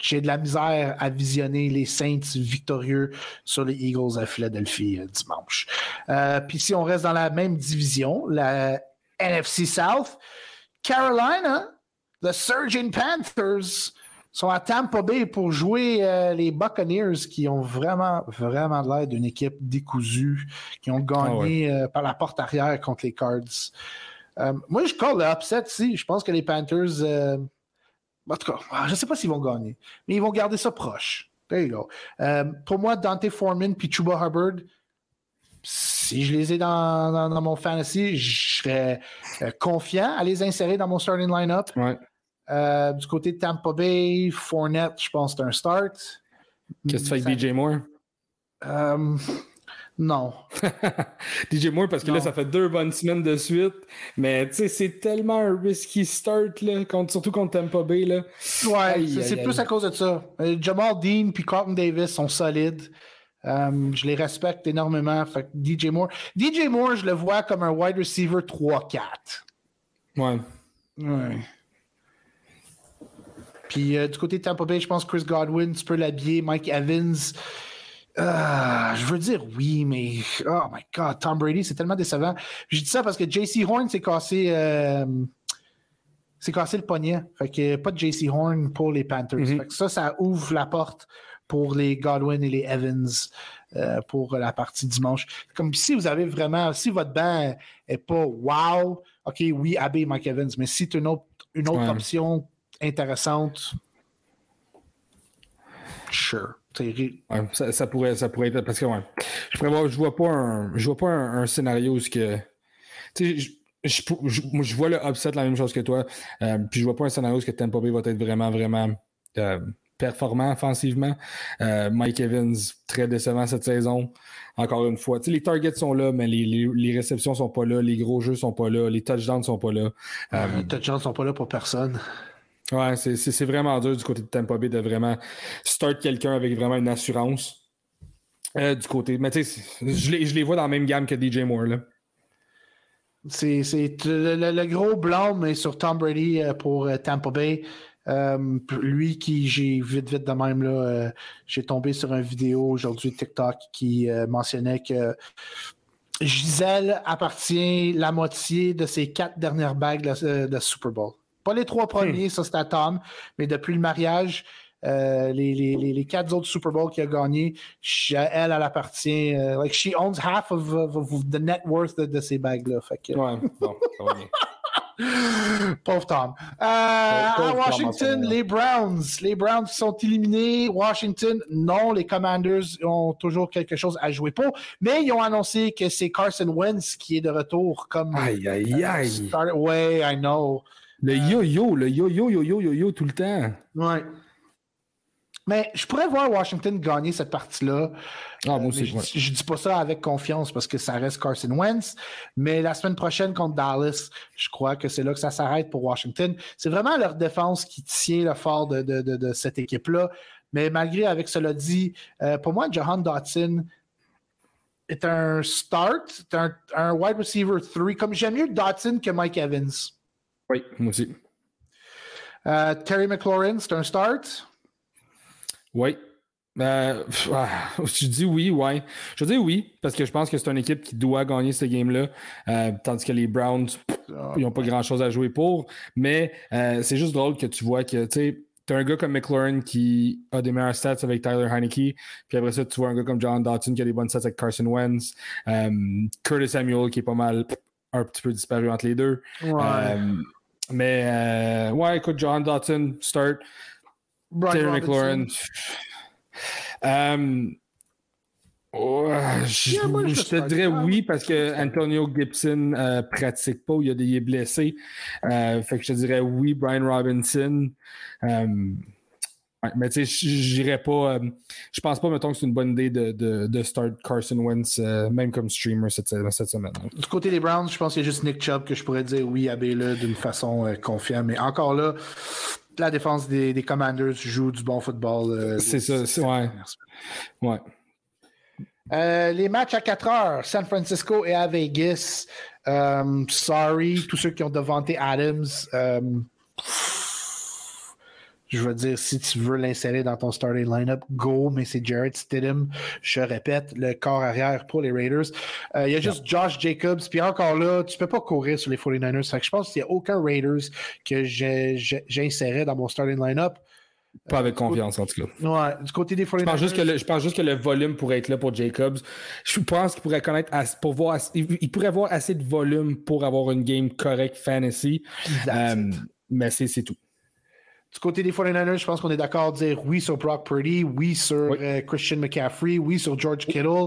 j'ai de la misère à visionner les Saints victorieux sur les Eagles à Philadelphie euh, dimanche. Euh, puis si on reste dans la même division, la NFC South, Carolina, the Surgeon Panthers sont à Tampa Bay pour jouer les Buccaneers qui ont vraiment, vraiment l'air d'une équipe décousue, qui ont gagné ah par la porte arrière contre les Cards. Euh, moi, je call le upset si. Je pense que les Panthers. Euh, en tout cas, je ne sais pas s'ils vont gagner, mais ils vont garder ça proche. There you go. Euh, pour moi, Dante Foreman puis Chuba Hubbard, si je les ai dans, dans, mon fantasy, je serais euh, confiant à les insérer dans mon starting lineup. Euh, du côté de Tampa Bay, Fournette, je pense que c'est un start. Qu'est-ce que tu fais avec DJ Moore? Euh, non. DJ Moore, parce que là, ça fait deux bonnes semaines de suite. Mais tu sais, c'est tellement un risky start, là, surtout contre Tampa Bay. Là. Ouais, c'est plus à cause de ça. Jamal Dean puis Carlton Davis sont solides. Euh, je les respecte énormément. Fait DJ Moore. DJ Moore, je le vois comme un wide receiver 3-4. Ouais. Ouais. Puis euh, du côté de Tampa Bay, je pense que Chris Godwin, tu peux l'habiller. Mike Evans. Euh, je veux dire oui, mais oh my god, Tom Brady, c'est tellement décevant. Je dis ça parce que JC Horn s'est cassé, s'est cassé le poignet. Fait que pas de JC Horn pour les Panthers. Mm-hmm. Fait que ça, ça ouvre la porte pour les Godwin et les Evans euh, pour la partie dimanche. Comme si vous avez vraiment, si votre banc n'est pas wow, OK, oui, Abbey Mike Evans, mais si tu une autre, une autre option intéressante, sure. Ça, pourrait, ça pourrait être parce que je, ne je vois pas un, je vois pas un, scénario où que. Je, je, je, vois le upset la même chose que toi. Euh, puis je vois pas un scénario où que Tampa Bay va être vraiment, vraiment euh, performant offensivement. Euh, Mike Evans, très décevant cette saison. Encore une fois, les targets sont là, mais les, les, les, réceptions sont pas là, les gros jeux sont pas là, les touchdowns sont pas là. Les touchdowns sont pas là pour personne. Ouais, c'est vraiment dur du côté de Tampa Bay de vraiment start quelqu'un avec vraiment une assurance. Euh, du côté. Mais tu sais, je les, je les vois dans la même gamme que DJ Moore. Là. C'est le, le, gros blâme sur Tom Brady pour Tampa Bay. Euh, lui qui j'ai vite vite de même là, euh, j'ai tombé sur une vidéo aujourd'hui TikTok qui euh, mentionnait que Gisèle appartient la moitié de ses quatre dernières bagues de, Super Bowl. Pas les trois premiers, ça c'est à Tom, mais depuis le mariage, les, les, les, quatre autres Super Bowl qu'il a gagné, elle, elle appartient. like she owns half of, the net worth de, ces bagues-là. Ouais, bon, ça va bien. Pauvre Tom. Euh, à Washington, les Browns. Les Browns sont éliminés. Washington, non. Les Commanders ont toujours quelque chose à jouer pour. Mais ils ont annoncé que c'est Carson Wentz qui est de retour comme. Aïe, aïe, aïe. Ouais, I know. Le yo-yo, le yo-yo, yo-yo, yo-yo tout le temps. Ouais. Mais je pourrais voir Washington gagner cette partie-là. Ah, moi aussi, je, ne dis pas ça avec confiance parce que ça reste Carson Wentz. Mais la semaine prochaine contre Dallas, je crois que c'est là que ça s'arrête pour Washington. C'est vraiment leur défense qui tient le fort de, cette équipe-là. Mais malgré, avec cela dit, euh, pour moi, Johan Dotson est un start, un, un wide receiver 3. Comme j'aime mieux Dotson que Mike Evans. Oui, moi aussi. Euh, Terry McLaurin, c'est un start? Oui. Euh, je dis oui, ouais. Je dis oui, parce que je pense que c'est une équipe qui doit gagner ce game-là, euh, tandis que les Browns, ils n'ont pas grand-chose à jouer pour. Mais euh, c'est juste drôle que tu vois que, tu sais, un gars comme McLaurin qui a des meilleurs stats avec Tyler Heineke, puis après ça, tu vois un gars comme John Dotson qui a des bonnes stats avec Carson Wentz, Curtis Samuel qui est pas mal un petit peu disparu entre les deux. Mais ouais, écoute, John Dotson, start. Terry McLaurin. Euh, je, te dirais oui parce que Antonio Gibson euh, pratique pas, il, a des, il est blessé. Euh, fait que je te dirais oui, Brian Robinson. Mais tu sais, j'irais pas. je pense pas, mettons, que c'est une bonne idée de, de, start Carson Wentz, même comme streamer cette, cette semaine. Du côté des Browns, je pense qu'il y a juste Nick Chubb que je pourrais dire oui à là d'une façon confiante. Mais encore là, la défense des, Commanders joue du bon football. Euh, c'est ça, c'est ouais. ouais. Euh, les matchs à 4 heures, San Francisco et à Vegas. Euh, sorry, tous ceux qui ont devanté Adams je veux dire, si tu veux l'insérer dans ton starting lineup, go, mais c'est Jared Stidham, je répète, le corps arrière pour les Raiders. Euh, il y a juste Josh Jacobs, puis encore là, tu peux pas courir sur les 49ers. je pense qu'il n'y a aucun Raiders que j'inséré dans mon starting lineup. Pas avec confiance, en tout cas. Ouais, du côté des 49ers. Je pense, juste que le, je pense juste que le volume pourrait être là pour Jacobs. Je pense qu'il pourrait connaître pour voir, il, pourrait avoir assez de volume pour avoir une game correcte fantasy. Euh, mais c'est tout. Du côté des 49ers, je pense qu'on est d'accord de dire oui sur Brock Purdy, oui sur euh, Christian McCaffrey, oui sur George Kittle.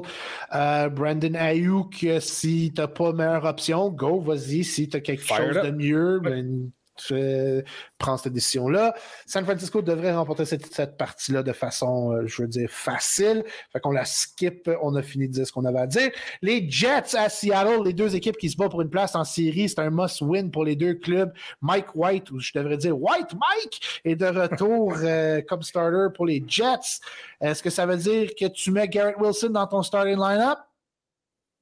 Euh, Brandon Ayuk, si tu n'as pas meilleure option, go, vas-y. Si tu as quelque chose de mieux, ben, tu prends cette décision-là. San Francisco devrait remporter cette, partie-là de façon, euh, je veux dire, facile. Fait qu'on la skip, on a fini de dire ce qu'on avait à dire. Les Jets à Seattle, les deux équipes qui se battent pour une place en série, c'est un must-win pour les deux clubs. Mike White, ou je devrais dire White Mike, est de retour euh, comme starter pour les Jets. Est-ce que ça veut dire que tu mets Garrett Wilson dans ton starting line-up?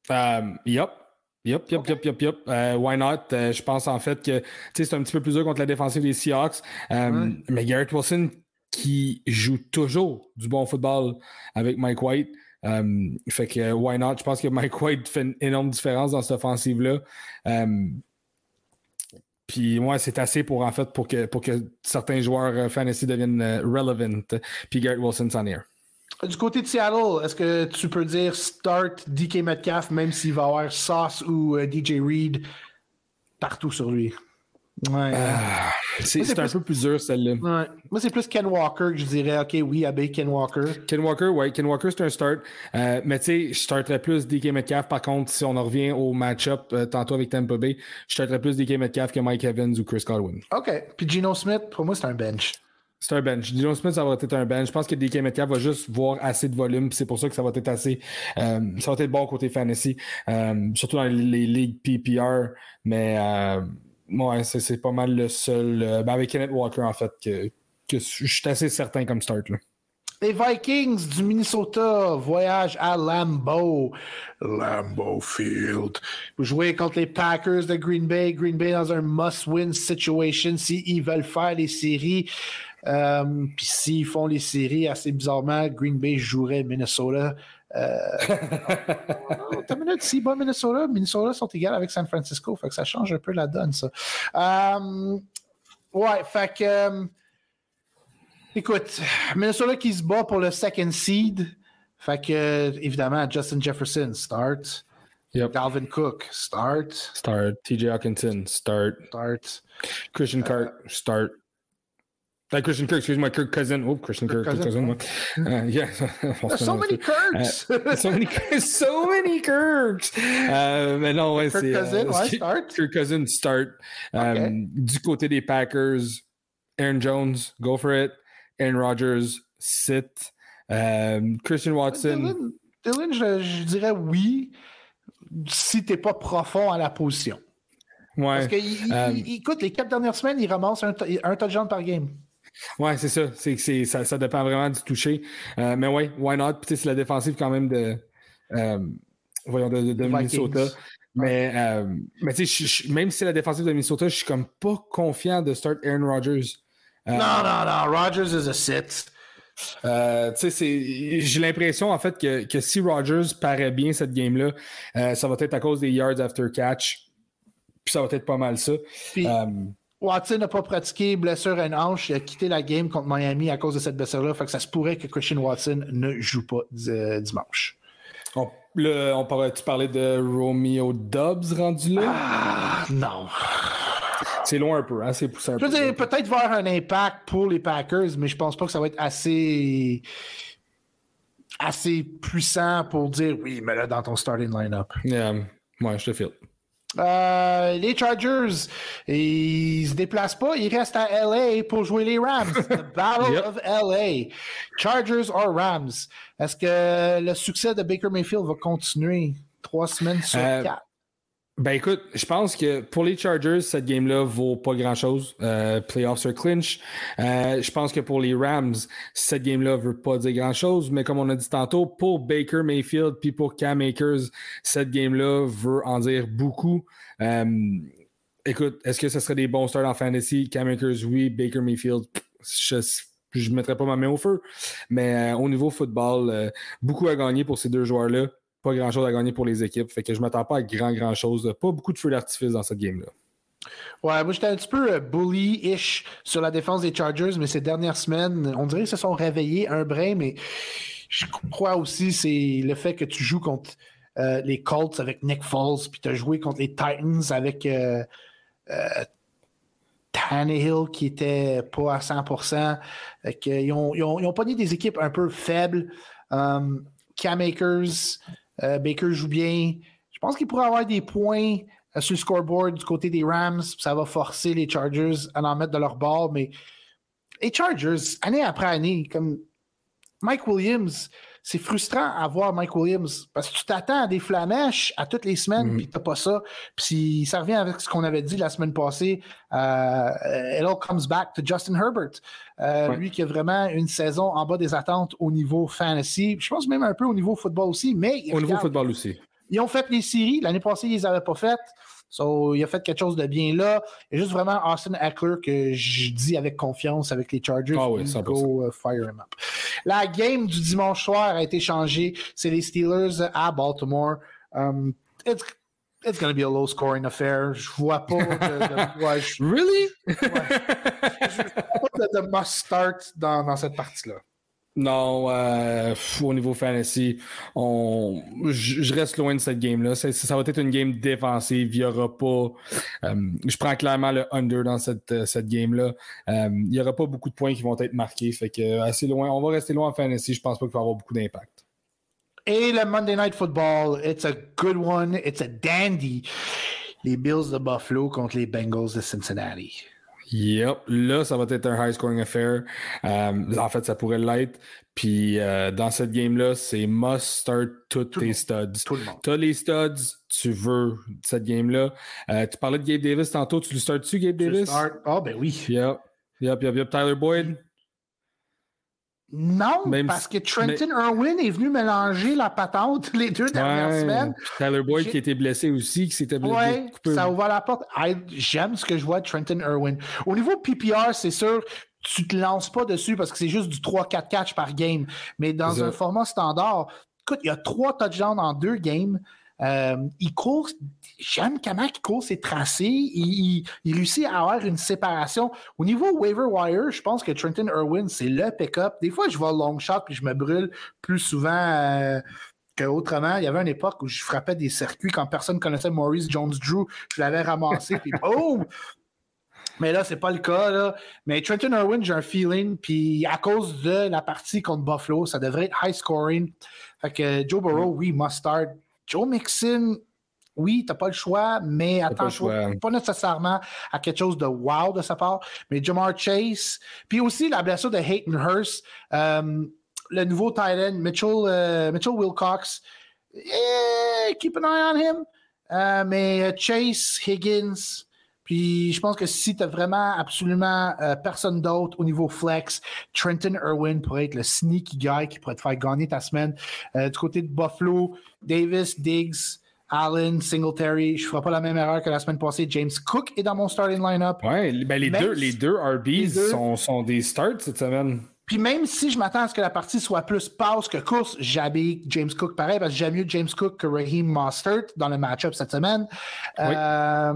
Um, yep. Yup, yup, yup, yup, yup. Euh, why not? Euh, je pense en fait que c'est un petit peu plus dur contre la défensive des Seahawks. Euh, mais Garrett Wilson qui joue toujours du bon football avec Mike White. fait que why not? Je pense que Mike White fait une énorme différence dans cette offensive-là. Puis moi, c'est assez pour en fait pour que, pour que certains joueurs fantasy deviennent relevant. Puis Garrett Wilson s'en est du côté de Seattle, est-ce que tu peux dire start DK Metcalf même s'il va avoir Sauce ou euh, DJ Reed partout sur lui? Ouais. Ah, c'est un peu plus dur celle-là. Ouais. Moi, c'est plus Ken Walker que je dirais, OK, oui, abbé Ken Walker. Ken Walker, oui. Ken Walker, c'est un start. Euh, mais tu sais, je starterais plus DK Metcalf. Par contre, si on en revient au match-up euh, tantôt avec Tampa Bay, je starterais plus DK Metcalf que Mike Evans ou Chris Godwin. OK. Puis Geno Smith, pour moi, c'est un bench. C'est un bench. Dylan Smith, ça va être un bench. Je pense que DK Metcalf va juste voir assez de volume. C'est pour ça que ça va être assez. Euh, ça va être bon côté fantasy. Euh, surtout dans les, ligues PPR. Mais euh, ouais, c'est pas mal le seul. Ben avec Kenneth Walker, en fait, que, que je suis assez certain comme start. Là. Les Vikings du Minnesota voyagent à Lambeau. Lambeau Field. Vous jouez contre les Packers de Green Bay. Green Bay dans un must-win situation s'ils veulent faire les séries. Euh, puis s'ils font les séries assez bizarrement, Green Bay jouerait Minnesota. Euh, T'as minute, si bon Minnesota, Minnesota sont égales avec San Francisco, fait que ça change un peu la donne, ça. Euh, ouais, fait que. Euh, écoute, Minnesota qui se bat pour le second seed. Fait que, évidemment, Justin Jefferson, start. Yep. Dalvin Cook, start. Start. TJ Hawkinson, start. Start. Christian Cart, start. Like Christian Kirk, excuse me, Kirk Cousin. Oh, Christian Kirk, Kirk Cousin? Uh, yeah. so many Kirks. Uh, so many, so many Kirks. Mais non, ouais, c'est. Cousin, ouais, start. Kirk Cousin, start. Um, okay. Du côté des Packers, Aaron Jones, go for it. Aaron Rodgers, sit. Um, Christian Watson. Dylan, Dylan je, je, dirais oui si t'es pas profond à la position. Ouais. Parce que, um, écoute, les quatre dernières semaines, il ramasse un, un touchdown par game. Ouais, c'est ça. C'est, c'est, ça. Ça dépend vraiment du toucher. Euh, mais ouais, why not? Puis c'est la défensive quand même de, euh, voyons, de, de Minnesota. Mais, euh, mais tu sais, même si c'est la défensive de Minnesota, je suis comme pas confiant de start Aaron Rodgers. Non, non, non. Rodgers is a sit. Euh, j'ai l'impression en fait que, que, si Rodgers paraît bien cette game-là, euh, ça va être à cause des yards after catch. Puis ça va être pas mal ça. Puis, Watson n'a pas pratiqué blessure à une hanche. Il a quitté la game contre Miami à cause de cette blessure-là. Fait que ça se pourrait que Christian Watson ne joue pas euh, dimanche. On, le, on parlait, tu parlais de Romeo Dobbs rendu là? Ah, non. C'est loin un peu, hein? C'est poussé un je peu. peut-être voir un impact pour les Packers, mais je pense pas que ça va être assez assez puissant pour dire oui, mais là dans ton starting line-up. Yeah. Ouais, je te file. Euh, les Chargers, ils se déplacent pas, ils restent à LA pour jouer les Rams. The Battle of LA. Chargers or Rams. Est-ce que le succès de Baker Mayfield va continuer trois semaines sur euh, quatre? Ben écoute, je pense que pour les Chargers, cette game-là vaut pas grand-chose. Euh, playoffs sur clinch. Euh, je pense que pour les Rams, cette game-là veut pas dire grand-chose. Mais comme on a dit tantôt, pour Baker Mayfield puis pour Cam Akers, cette game-là veut en dire beaucoup. Euh, écoute, est-ce que ce serait des bons starts en fantasy? Cam Akers, oui. Baker Mayfield, je ne mettrais pas ma main au feu. Mais au niveau football, beaucoup à gagner pour ces deux joueurs-là pas grand-chose à gagner pour les équipes. Fait que je ne m'attends pas à grand, grand-chose. Pas beaucoup de feu d'artifice dans cette game-là. Ouais, moi j'étais un petit peu euh, bully-ish sur la défense des Chargers, mais ces dernières semaines, on dirait qu'ils se sont réveillés un brin, mais je crois aussi c'est le fait que tu joues contre euh, les Colts avec Nick Foles, puis tu as joué contre les Titans avec euh, Tannehill qui était pas à 100%. ils, ont, ils, ont, pogné des équipes un peu faibles. Um, Cam Akers, Baker joue bien. Je pense qu'il pourrait avoir des points sur le scoreboard du côté des Rams. Ça va forcer les Chargers à en mettre de leur bord. Mais les Chargers, année après année, comme Mike Williams, c'est frustrant à voir Mike Williams parce que tu t'attends à des flamèches à toutes les semaines, mm. puis t'as pas ça. Puis ça revient avec ce qu'on avait dit la semaine passée. Euh, it all comes back to Justin Herbert. Euh, lui qui a vraiment une saison en bas des attentes au niveau fantasy. Je pense même un peu au niveau football aussi. Mais au niveau football aussi. Ils ont fait les séries. L'année passée, ils les avaient pas faites. So, il a fait quelque chose de bien là. Il y a juste vraiment Austin Eckler que je dis avec confiance avec les Chargers. Ah oui, go, uh, fire him up. La game du dimanche soir a été changée. C'est les Steelers à Baltimore. Um, it's, it's going to be a low scoring affair. Je vois pas de, Really? je vois pas de, must start dans, dans cette partie-là. Non, euh, au niveau fantasy, on, je reste loin de cette game-là. Ça, va être une game défensive. Il n'y aura pas. Euh, je prends clairement le under dans cette, euh, cette game-là. il n'y aura pas beaucoup de points qui vont être marqués. Fait que assez loin. On va rester loin en fantasy. Je pense pas qu'il va y avoir beaucoup d'impact. Et le Monday Night Football, it's a good one. It's a dandy. Les Bills de Buffalo contre les Bengals de Cincinnati. Yep, là, ça va être un high scoring affair. Euh, en fait, ça pourrait l'être. Puis euh, dans cette game-là, c'est must start tous tes studs. Tu as les studs, tu veux cette game-là. Euh, tu parlais de Gabe Davis tantôt, tu le starts-tu, Gabe Davis? Ah, oh, ben oui. Yep. Yep, yep, yep. Tyler Boyd? Non, parce que Trenton Irwin est venu mélanger la patente les deux dernières semaines. Tyler Boyd qui était blessé aussi, qui s'était blessé. Oui, ça ouvre la porte. J'aime ce que je vois de Trenton Irwin. Au niveau PPR, c'est sûr, tu te lances pas dessus parce que c'est juste du 3-4 catch par game. Mais dans un format standard, écoute, il y a trois touchdowns en deux games. Euh, il court, j'aime comment il court ses tracés. Il, réussit à avoir une séparation. Au niveau waiver wire, je pense que Trenton Irwin, c'est le pick-up. Des fois, je vais long shot puis je me brûle plus souvent. Euh, qu'autrement, il y avait une époque où je frappais des circuits quand personne connaissait Maurice Jones-Drew. Je l'avais ramassé, puis boum! Mais là, c'est pas le cas. Là. Mais Trenton Irwin, j'ai un feeling. Puis à cause de la partie contre Buffalo, ça devrait être high scoring. Fait que Joe Burrow, oui, must start. Joe Mixon, oui, tu n'as pas le choix, mais attention, pas, nécessairement à quelque chose de wow de sa part. Mais Jamar Chase, puis aussi la blessure de Hayton Hurst, euh, le nouveau Titan, Mitchell, euh, Mitchell Wilcox, eh, keep an eye on him. Euh, mais Chase, Higgins, puis je pense que si tu as vraiment absolument personne d'autre au niveau flex, Trenton Irwin pourrait être le sneaky guy qui pourrait te faire gagner ta semaine. du côté de Buffalo, Davis, Diggs, Allen, Singletary. Je ne ferai pas la même erreur que la semaine passée. James Cook est dans mon starting lineup. Oui, ben les, deux, les deux RBs Sont, sont, des starts cette semaine. Puis même si je m'attends à ce que la partie soit plus passe que course, j'habille James Cook pareil parce que j'aime mieux James Cook que Raheem Mostert dans le match-up cette semaine. Euh,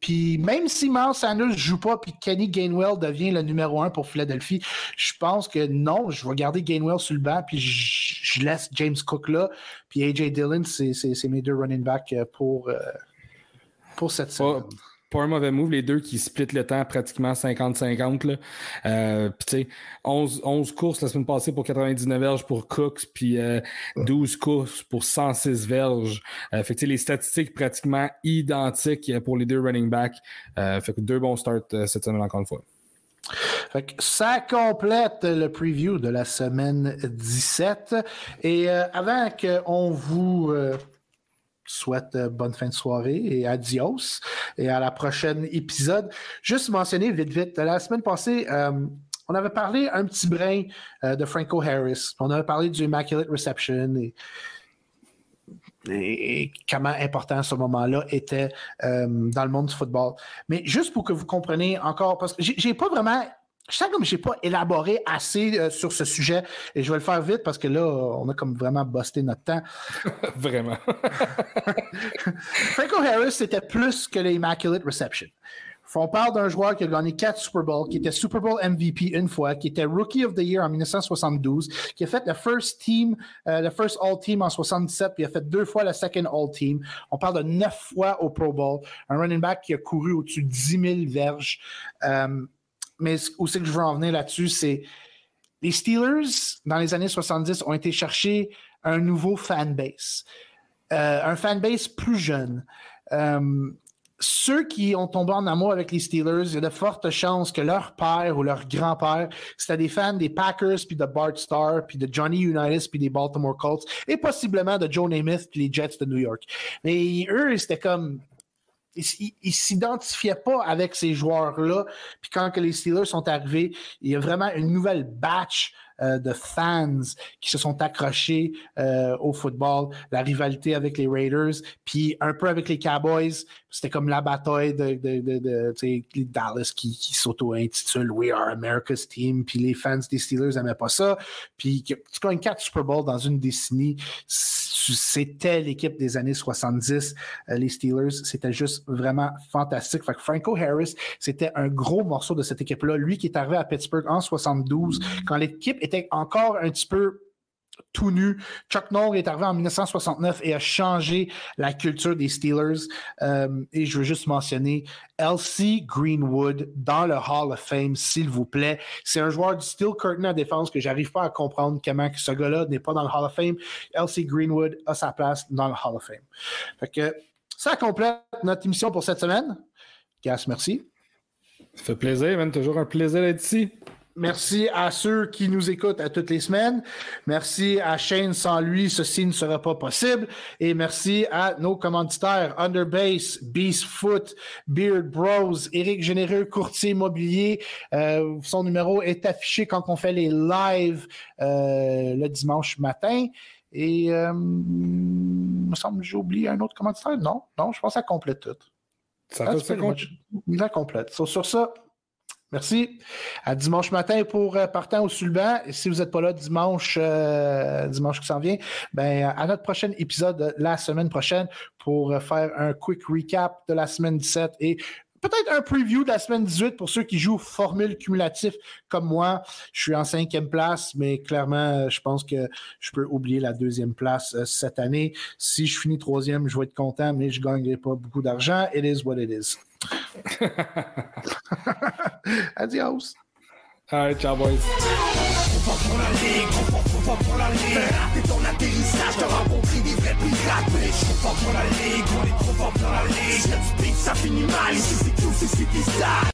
puis même si Miles Sanders ne joue pas, puis Kenny Gainwell devient le numéro un pour Philadelphie, je pense que non, je vais garder Gainwell sur le banc, puis je, laisse James Cook là, puis AJ Dillon, c'est mes deux running backs euh, pour, euh, pour cette semaine pas un mauvais move, les deux qui splitent le temps pratiquement 50-50. Euh, puis tu sais, 11, 11, courses la semaine passée pour 99 verges pour Cooks, puis 12 euh, courses pour 106 verges. Euh, fait que les statistiques pratiquement identiques pour les deux running backs. Euh, fait que deux bons starts cette semaine encore une fois. Fait que ça complète le preview de la semaine 17. Et avant qu'on vous souhaite euh, bonne fin de soirée et adios. Et à la prochaine épisode. Juste mentionner vite, vite, la semaine passée, euh, on avait parlé un petit brin euh, de Franco Harris. On avait parlé du Immaculate Reception et, comment important ce moment-là était dans le monde du football. Mais juste pour que vous compreniez encore, parce que j'ai pas vraiment je sens comme je n'ai pas élaboré assez euh, sur ce sujet et je vais le faire vite parce que là, on a comme vraiment busté notre temps. vraiment. Franco Harris, c'était plus que l'Immaculate Reception. On parle d'un joueur qui a gagné quatre Super Bowls, qui était Super Bowl MVP une fois, qui était Rookie of the Year en 1972, qui a fait le First Team, euh, le First All Team en 77, puis a fait deux fois le Second All Team. On parle de neuf fois au Pro Bowl. Un running back qui a couru au-dessus de 10 000 verges. Euh, mais où que je veux en venir là-dessus, c'est les Steelers, dans les années 70, ont été chercher un nouveau fanbase. Euh, un fanbase plus jeune. Euh, ceux qui ont tombé en amour avec les Steelers, il y a de fortes chances que leur père ou leur grand-père, c'était des fans des Packers, puis de Bart Starr, puis de Johnny Unitas, puis des Baltimore Colts, et possiblement de Joe Namath, puis les Jets de New York. Mais eux, c'était comme... Ils ne s'identifiaient pas avec ces joueurs-là. Puis quand que les Steelers sont arrivés, il y a vraiment une nouvelle batch euh, de fans qui se sont accrochés euh, au football, la rivalité avec les Raiders, puis un peu avec les Cowboys. C'était comme la bataille de, de, de, les Dallas qui, qui s'auto-intitule We Are America's Team, puis les fans des Steelers n'aimaient pas ça. Puis tu gagnes quatre Super Bowl dans une décennie, c'était l'équipe des années 70, euh, les Steelers. C'était juste vraiment fantastique. Fait que Franco Harris, c'était un gros morceau de cette équipe-là. Lui qui est arrivé à Pittsburgh en 72, quand l'équipe était encore un petit peu tout nu. Chuck Noll est arrivé en 1969 et a changé la culture des Steelers. Euh, et je veux juste mentionner Elsie Greenwood dans le Hall of Fame, s'il vous plaît. C'est un joueur du Steel Curtain à défense que j'arrive pas à comprendre comment ce gars-là n'est pas dans le Hall of Fame. Elsie Greenwood a sa place dans le Hall of Fame. Fait que ça complète notre émission pour cette semaine. Gas, merci. Ça fait plaisir, même toujours un plaisir d'être ici. Merci à ceux qui nous écoutent à toutes les semaines. Merci à Shane. Sans lui, ceci ne serait pas possible. Et merci à nos commanditaires Underbase, Beast Foot, Beard Bros, Éric Généreux, courtier immobilier. Euh, son numéro est affiché quand on fait les lives euh, le dimanche matin. Et euh, il me semble que j'ai oublié un autre commanditaire. Non, non, je pense que ça complète tout. Ça, fait ça, ça complète. sur ça, Merci. À dimanche matin pour euh, Partant au Sulban. Si vous n'êtes pas là dimanche, euh, dimanche qui s'en vient, ben, à notre prochain épisode la semaine prochaine pour euh, faire un quick recap de la semaine 17 et peut-être un preview de la semaine 18 pour ceux qui jouent formule cumulatif comme moi. Je suis en cinquième place, mais clairement, je pense que je peux oublier la deuxième place cette année. Si je finis troisième, je vais être content, mais je ne gagnerai pas beaucoup d'argent. It is what it is. Adios. All right, ciao boys. pour la ligue, on pour la ligue. Raté ton atterrissage, t'as rencontré des vrais pirates. Mais je suis fort pour la ligue, on est trop fort pour la ligue. Y'a du beat, ça finit mal. Ici c'est tout, c'est City Style.